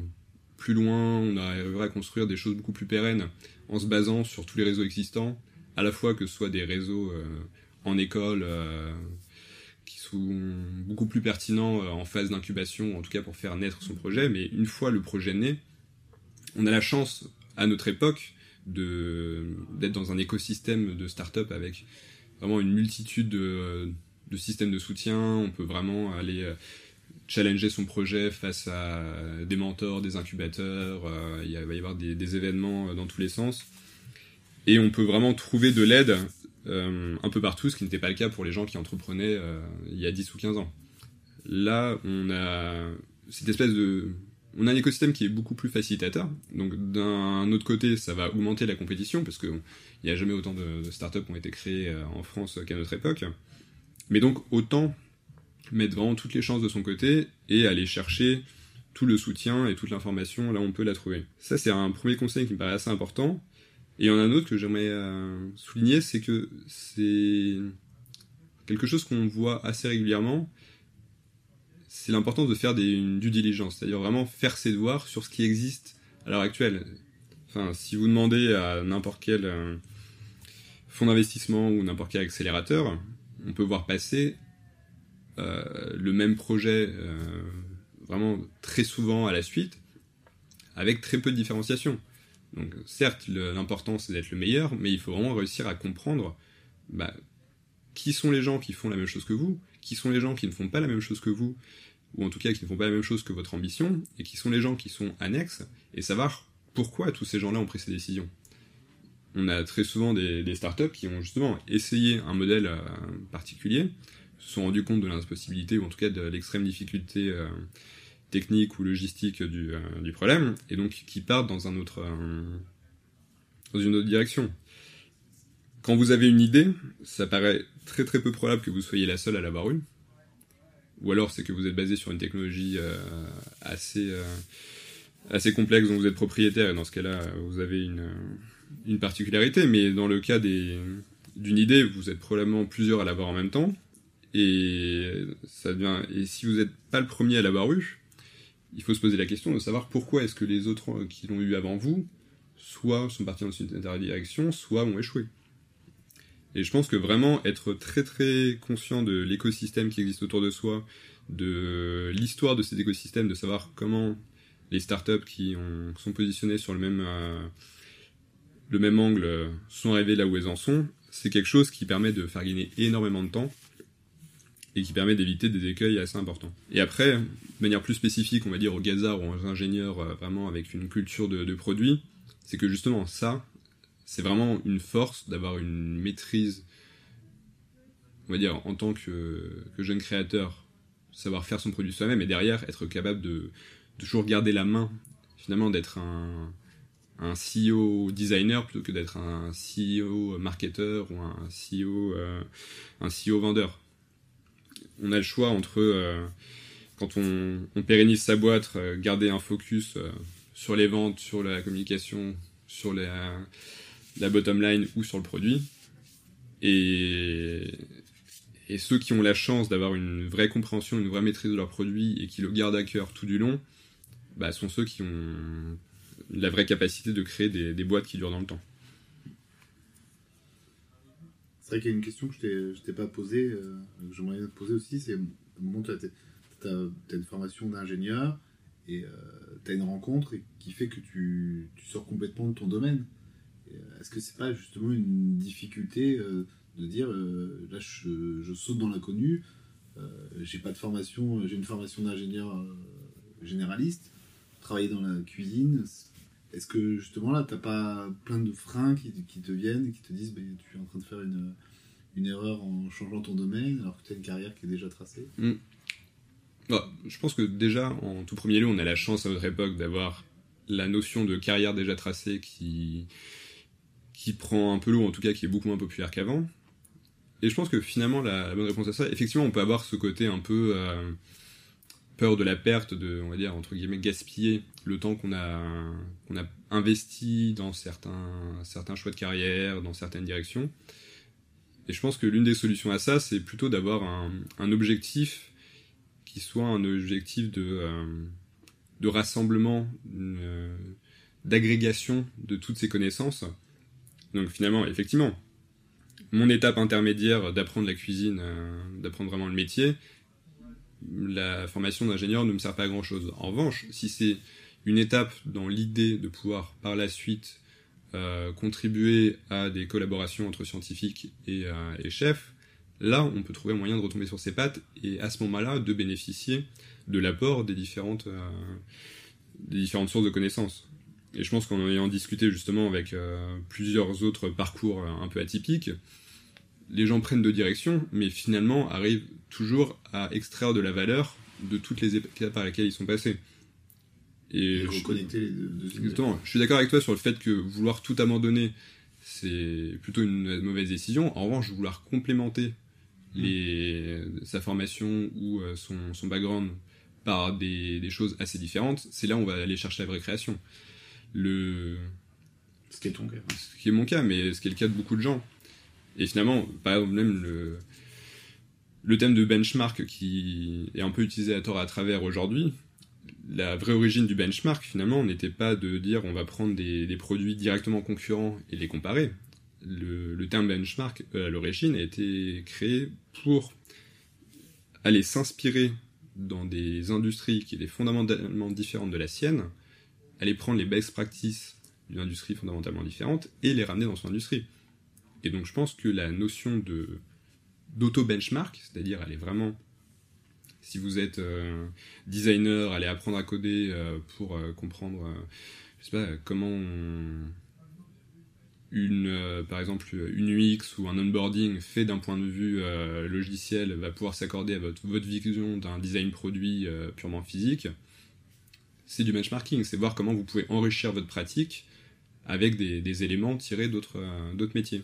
plus loin, on arrivera à construire des choses beaucoup plus pérennes en se basant sur tous les réseaux existants, à la fois que ce soit des réseaux euh, en école euh, qui sont beaucoup plus pertinents en phase d'incubation, en tout cas pour faire naître son projet, mais une fois le projet né, on a la chance, à notre époque, d'être dans un écosystème de start-up avec vraiment une multitude de, systèmes de soutien, on peut vraiment aller euh, challenger son projet face à des mentors, des incubateurs, euh, il va y avoir des, événements dans tous les sens. Et on peut vraiment trouver de l'aide un peu partout, ce qui n'était pas le cas pour les gens qui entreprenaient il y a 10 ou 15 ans. Là, on a cette espèce de on a un écosystème qui est beaucoup plus facilitateur. Donc d'un autre côté, ça va augmenter la compétition parce qu'il n'y a jamais autant de, startups qui ont été créées euh, en France qu'à notre époque. Mais donc autant mettre vraiment toutes les chances de son côté et aller chercher tout le soutien et toute l'information là où on peut la trouver. Ça c'est un premier conseil qui me paraît assez important. Et il y en a un autre que j'aimerais euh, souligner, c'est que c'est quelque chose qu'on voit assez régulièrement, c'est l'importance de faire une due diligence, c'est-à-dire vraiment faire ses devoirs sur ce qui existe à l'heure actuelle. Enfin, si vous demandez à n'importe quel euh, fonds d'investissement ou n'importe quel accélérateur, on peut voir passer euh, le même projet euh, vraiment très souvent à la suite, avec très peu de différenciation. Donc certes, l'important c'est d'être le meilleur, mais il faut vraiment réussir à comprendre bah, qui sont les gens qui font la même chose que vous, qui sont les gens qui ne font pas la même chose que vous, ou en tout cas qui ne font pas la même chose que votre ambition, et qui sont les gens qui sont annexes, et savoir pourquoi tous ces gens-là ont pris ces décisions. On a très souvent des, startups qui ont justement essayé un modèle euh, particulier, se sont rendus compte de l'impossibilité, ou en tout cas de l'extrême difficulté euh, technique ou logistique du, euh, du, problème, et donc qui partent dans, un autre, dans une autre direction. Quand vous avez une idée, ça paraît très très peu probable que vous soyez la seule à l'avoir eue. Ou alors c'est que vous êtes basé sur une technologie euh, assez, euh, assez complexe dont vous êtes propriétaire, et dans ce cas-là, vous avez une, une particularité. Mais dans le cas d'une idée, vous êtes probablement plusieurs à l'avoir en même temps. Et, ça devient, et si vous n'êtes pas le premier à l'avoir eu, il faut se poser la question de savoir pourquoi est-ce que les autres qui l'ont eu avant vous, soit sont partis dans une direction, soit ont échoué. Et je pense que vraiment être très très conscient de l'écosystème qui existe autour de soi, de l'histoire de cet écosystème, de savoir comment les startups qui sont positionnées sur le même, euh, le même angle sont arrivées là où elles en sont, c'est quelque chose qui permet de faire gagner énormément de temps et qui permet d'éviter des écueils assez importants. Et après, de manière plus spécifique, on va dire aux gazards ou aux ingénieurs euh, vraiment avec une culture de, de produit, c'est que justement ça, c'est vraiment une force d'avoir une maîtrise, on va dire, en tant que, jeune créateur, savoir faire son produit soi-même et derrière être capable de, toujours garder la main, finalement d'être un, un CEO designer plutôt que d'être un CEO marketeur ou un CEO, euh, CEO vendeur. On a le choix entre, euh, quand on, pérennise sa boîte, euh, garder un focus sur les ventes, sur la communication, sur les la bottom line ou sur le produit. Et, ceux qui ont la chance d'avoir une vraie compréhension, une vraie maîtrise de leur produit et qui le gardent à cœur tout du long, bah, sont ceux qui ont la vraie capacité de créer des, boîtes qui durent dans le temps. C'est vrai qu'il y a une question que je t'ai pas posée, euh, que j'aimerais te poser aussi, c'est au moment où tu as, une formation d'ingénieur et euh, tu as une rencontre qui fait que tu, tu, sors complètement de ton domaine. Euh, est-ce que c'est pas justement une difficulté euh, de dire euh, là je, saute dans l'inconnu, j'ai pas de formation, j'ai une formation d'ingénieur généraliste, travailler dans la cuisine. Est-ce que justement là, t'as pas plein de freins qui, te viennent qui te disent bah, tu es en train de faire une, erreur en changeant ton domaine alors que tu as une carrière qui est déjà tracée? Hmm. bah, Je pense que déjà, en tout premier lieu, on a la chance à notre époque d'avoir la notion de carrière déjà tracée qui, qui prend un peu l'eau, en tout cas qui est beaucoup moins populaire qu'avant. Et je pense que finalement, la, bonne réponse à ça, effectivement, on peut avoir ce côté un peu euh, peur de la perte, de, on va dire, entre guillemets, gaspiller le temps qu'on a, qu'on a investi dans certains, certains choix de carrière, dans certaines directions. Et je pense que l'une des solutions à ça, c'est plutôt d'avoir un, un, objectif qui soit un objectif de, euh, de rassemblement, euh, d'agrégation de toutes ces connaissances donc finalement, effectivement, mon étape intermédiaire d'apprendre la cuisine, euh, d'apprendre vraiment le métier, la formation d'ingénieur ne me sert pas à grand chose. En revanche, si c'est une étape dans l'idée de pouvoir par la suite euh, contribuer à des collaborations entre scientifiques et, euh, chefs, là, on peut trouver un moyen de retomber sur ses pattes et à ce moment-là, de bénéficier de l'apport des différentes, des différentes sources de connaissances. Et je pense qu'en ayant discuté justement avec euh, plusieurs autres parcours euh, un peu atypiques, les gens prennent deux directions, mais finalement arrivent toujours à extraire de la valeur de toutes les étapes par lesquelles ils sont passés. Et, reconnecter les deux. Exactement. Je suis d'accord avec toi sur le fait que vouloir tout abandonner, c'est plutôt une mauvaise décision. En revanche, vouloir complémenter mm. les, sa formation ou euh, son, son background par des, des, choses assez différentes, c'est là où on va aller chercher la vraie création. Le... Ce qui est ton cas. Ce qui est mon cas, mais ce qui est le cas de beaucoup de gens. Et finalement, par exemple, même le, le thème de benchmark qui est un peu utilisé à tort à travers aujourd'hui, la vraie origine du benchmark, finalement, n'était pas de dire on va prendre des, produits directement concurrents et les comparer. Le, terme benchmark, euh, à l'origine, a été créé pour aller s'inspirer dans des industries qui étaient fondamentalement différentes de la sienne, aller prendre les best practices d'une industrie fondamentalement différente et les ramener dans son industrie. Et donc je pense que la notion de d'auto-benchmark, c'est-à-dire aller vraiment si vous êtes euh, designer, allez apprendre à coder euh, pour euh, comprendre, je sais pas, comment une, par exemple, une UX ou un onboarding fait d'un point de vue logiciel va pouvoir s'accorder à votre, votre vision d'un design produit purement physique. C'est du benchmarking, c'est voir comment vous pouvez enrichir votre pratique avec des, des éléments tirés d'autres métiers.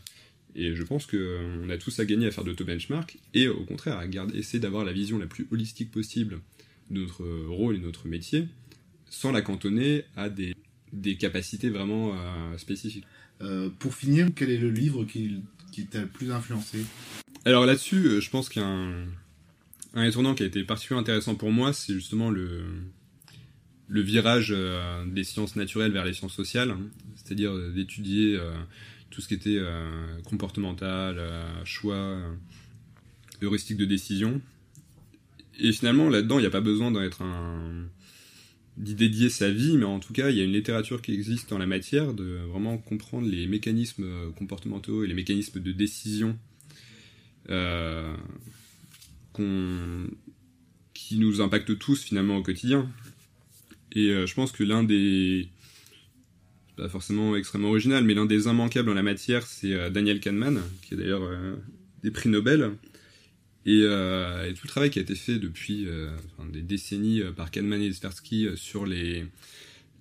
Et je pense qu'on a tous à gagner à faire d'auto-benchmark et au contraire à garder, essayer d'avoir la vision la plus holistique possible de notre rôle et notre métier sans la cantonner à des, des capacités vraiment euh, spécifiques. Euh, pour finir, quel est le livre qui, qui t'a le plus influencé? Alors là-dessus, euh, je pense qu'un un étournant qui a été particulièrement intéressant pour moi, c'est justement le, le virage des sciences naturelles vers les sciences sociales, hein. c'est-à-dire d'étudier tout ce qui était euh, comportemental, euh, choix, euh, heuristique de décision. Et finalement, là-dedans, il n'y a pas besoin d'être un d'y dédier sa vie, mais en tout cas, il y a une littérature qui existe en la matière, de vraiment comprendre les mécanismes comportementaux et les mécanismes de décision qui nous impactent tous finalement au quotidien. Et je pense que l'un des pas forcément extrêmement original, mais l'un des immanquables en la matière, c'est euh, Daniel Kahneman, qui est d'ailleurs euh, des prix Nobel. Euh, et, tout le travail qui a été fait depuis des décennies par Kahneman et Tversky sur les,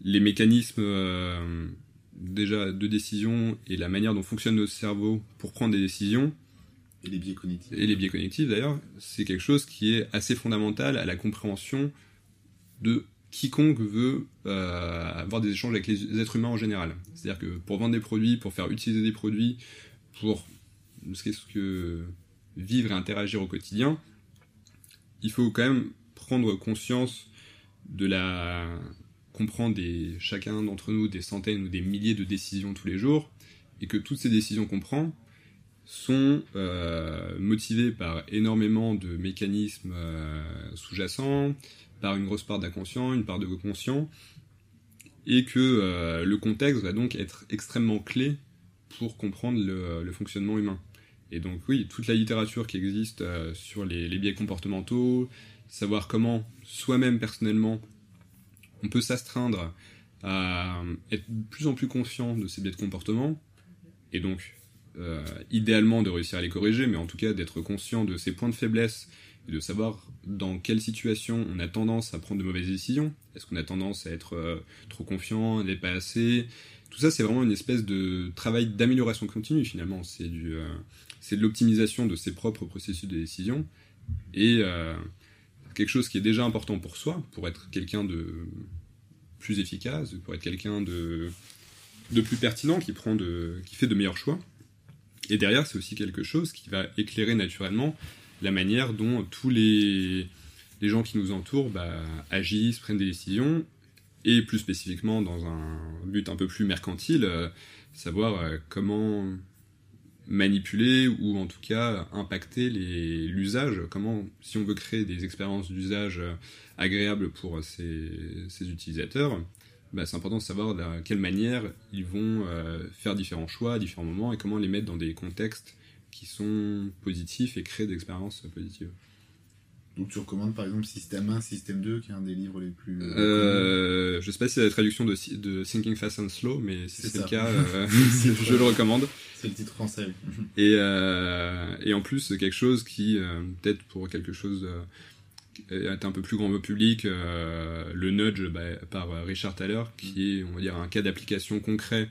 les mécanismes déjà de décision et la manière dont fonctionne notre cerveau pour prendre des décisions. Et les biais cognitifs. Et les biais cognitifs d'ailleurs, c'est quelque chose qui est assez fondamental à la compréhension de quiconque veut euh, avoir des échanges avec les êtres humains en général. C'est-à-dire que pour vendre des produits, pour faire utiliser des produits, pour vivre et interagir au quotidien, il faut quand même prendre conscience de la comprendre des, chacun d'entre nous des centaines ou des milliers de décisions tous les jours, et que toutes ces décisions qu'on prend sont euh, motivées par énormément de mécanismes euh, sous-jacents, par une grosse part d'inconscient, une part de conscient, et que euh, le contexte va donc être extrêmement clé pour comprendre le, fonctionnement humain. Et donc oui, toute la littérature qui existe euh, sur les, biais comportementaux, savoir comment soi-même personnellement on peut s'astreindre à être de plus en plus conscient de ces biais de comportement, et donc euh, idéalement de réussir à les corriger, mais en tout cas d'être conscient de ses points de faiblesse de savoir dans quelle situation on a tendance à prendre de mauvaises décisions. Est-ce qu'on a tendance à être euh, trop confiant, n'est pas assez? Tout ça, c'est vraiment une espèce de travail d'amélioration continue finalement. C'est euh, de l'optimisation de ses propres processus de décision et euh, quelque chose qui est déjà important pour soi, pour être quelqu'un de plus efficace, pour être quelqu'un de de plus pertinent, qui prend de, qui fait de meilleurs choix. Et derrière, c'est aussi quelque chose qui va éclairer naturellement la manière dont tous les, gens qui nous entourent bah, agissent, prennent des décisions, et plus spécifiquement dans un but un peu plus mercantile, euh, savoir euh, comment manipuler ou en tout cas impacter l'usage, comment, si on veut créer des expériences d'usage euh, agréables pour ces, ces utilisateurs, bah, c'est important de savoir de quelle manière ils vont faire différents choix à différents moments et comment les mettre dans des contextes qui sont positifs et créent des expériences positives. Donc tu recommandes par exemple Système 1, Système 2, qui est un des livres les plus... Euh, je sais pas si c'est la traduction de, de, Thinking Fast and Slow, mais si c'est le cas, euh, <laughs> <laughs> je le recommande. C'est le titre français. <laughs> et, euh, et en plus, c'est quelque chose qui, euh, peut-être pour quelque chose est un peu plus grand public, le nudge bah, par Richard Thaler, qui est, on va dire, un cas d'application concret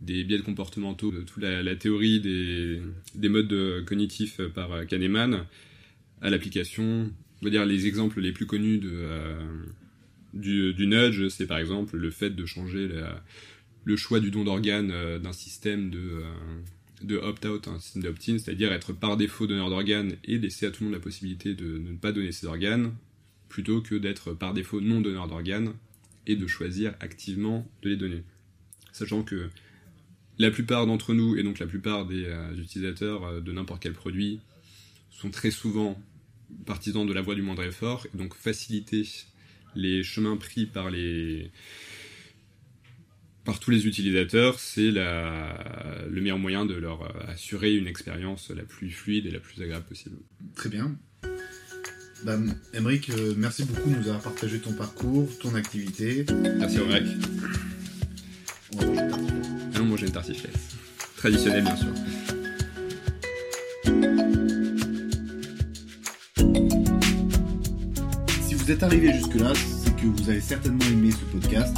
des biais comportementaux, de toute la, théorie des, des modes cognitifs par Kahneman, à l'application. On va dire les exemples les plus connus de, euh, du, nudge, c'est par exemple le fait de changer le choix du don d'organes euh, d'un système de, euh, de opt-out un système d'opt-in, c'est-à-dire être par défaut donneur d'organes et laisser à tout le monde la possibilité de, ne pas donner ses organes, plutôt que d'être par défaut non donneur d'organes et de choisir activement de les donner. Sachant que la plupart d'entre nous, et donc la plupart des utilisateurs de n'importe quel produit, sont très souvent partisans de la voie du moindre effort, et donc faciliter les chemins pris par les par tous les utilisateurs, c'est le meilleur moyen de leur assurer une expérience la plus fluide et la plus agréable possible. Très bien. Bah, euh, merci beaucoup de nous avoir partagé ton parcours, ton activité. Merci au Traditionnelle, bien sûr. vous êtes arrivé jusque-là, c'est que vous avez certainement aimé ce podcast.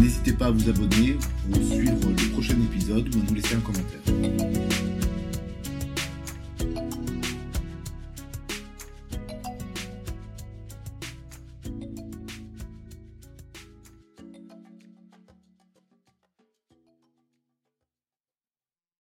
N'hésitez pas à vous abonner pour suivre le prochain épisode ou à nous laisser un commentaire.